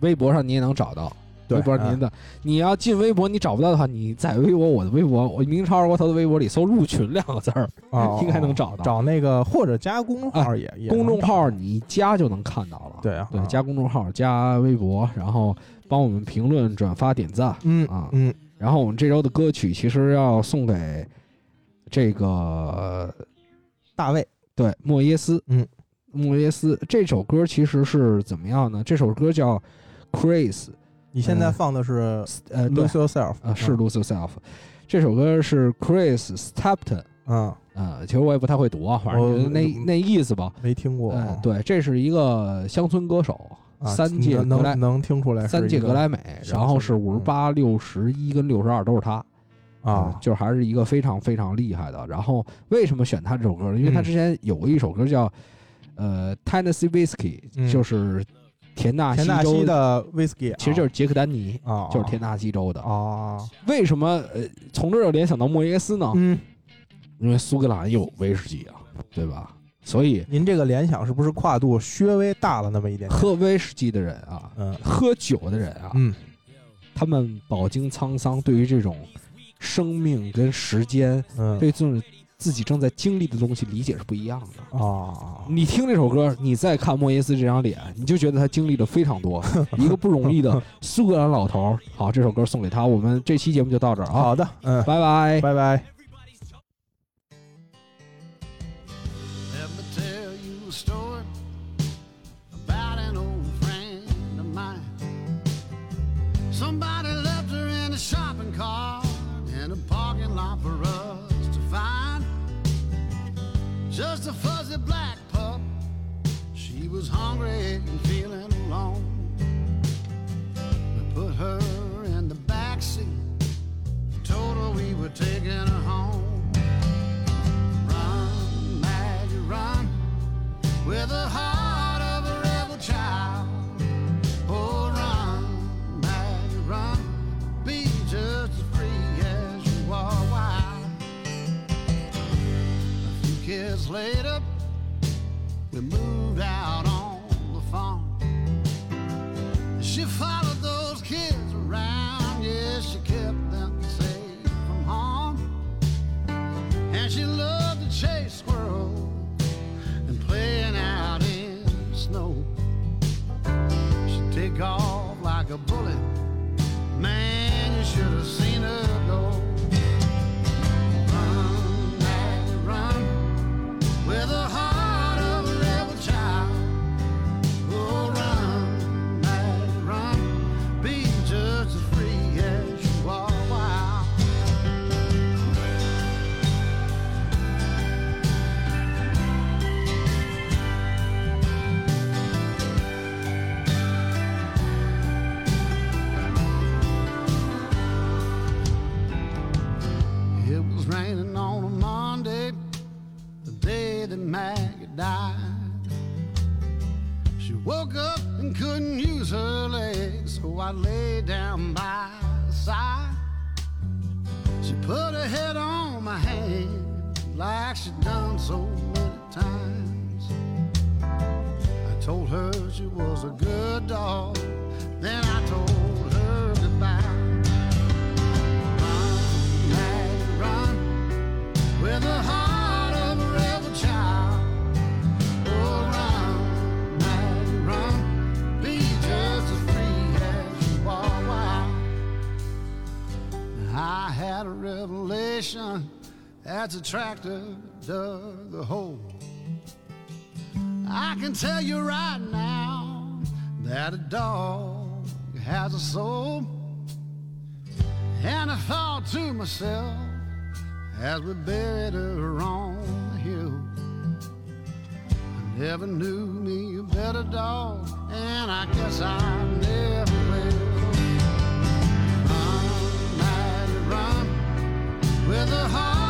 微博上你也能找到。对微博上您的，你要进微博你找不到的话，你在微博我的微博，我明超二锅头的微博里搜“入群”两个字儿，哦 <laughs> 应该能找到。找那个或者加公众号也也能公众号你一加就能看到了。对啊，对，啊加公众号，加微博，然后帮我们评论、转发、点赞。嗯啊嗯然后我们这周的歌曲其实要送给这个大卫，对莫耶斯，嗯，莫耶斯这首歌其实是怎么样呢？这首歌叫《Chris》，你现在嗯放的是呃，对。Lose Yourself 啊，是 Lose Yourself。这首歌是 Chris Stapleton，嗯，啊，其实我也不太会读啊，反正那那意思吧。没听过，嗯，对，这是一个乡村歌手，啊三届能能听出来三届格莱美，然后是村五十八、六十一跟六十二都是他。嗯啊，就是还是一个非常非常厉害的。然后为什么选他这首歌呢？因为他嗯之前有过一首歌叫呃 Tennessee Whiskey，嗯就是田纳西州，的 Whiskey，其实就是杰克丹尼，啊，就是田纳西州的。啊，为什么呃从这儿联想到莫耶斯呢？嗯，因为苏格兰有威士忌啊，对吧？所以您这个联想是不是跨度稍微大了那么一点点？喝威士忌的人啊，嗯喝酒的人啊，嗯他们饱经沧桑，对于这种生命跟时间，嗯对这种自己正在经历的东西理解是不一样的。啊，你听这首歌，你再看莫耶斯这张脸，你就觉得他经历了非常多，<laughs> 一个不容易的苏格兰老头。好，这首歌送给他。我们这期节目就到这儿啊，好的，嗯，拜拜。拜拜。Hungry and feeling alone. We put her in the back seat. Told her we were taking her home. Run, Maggie, run, with the heart of a rebel child. Oh, run, run, be just as free as you are wild. A few kids later, we moved out take off like a bullet. Man, you should have seen her go. So I lay down by her side. She put her head on my hand like she'd done so many times. I told her she was a good dog. Then I told had a revelation the tractor dug the hole. I can tell you right now that a dog has a soul. And I thought to myself as we buried her on the hill. I never knew me a better dog, and I guess I never will. with a heart.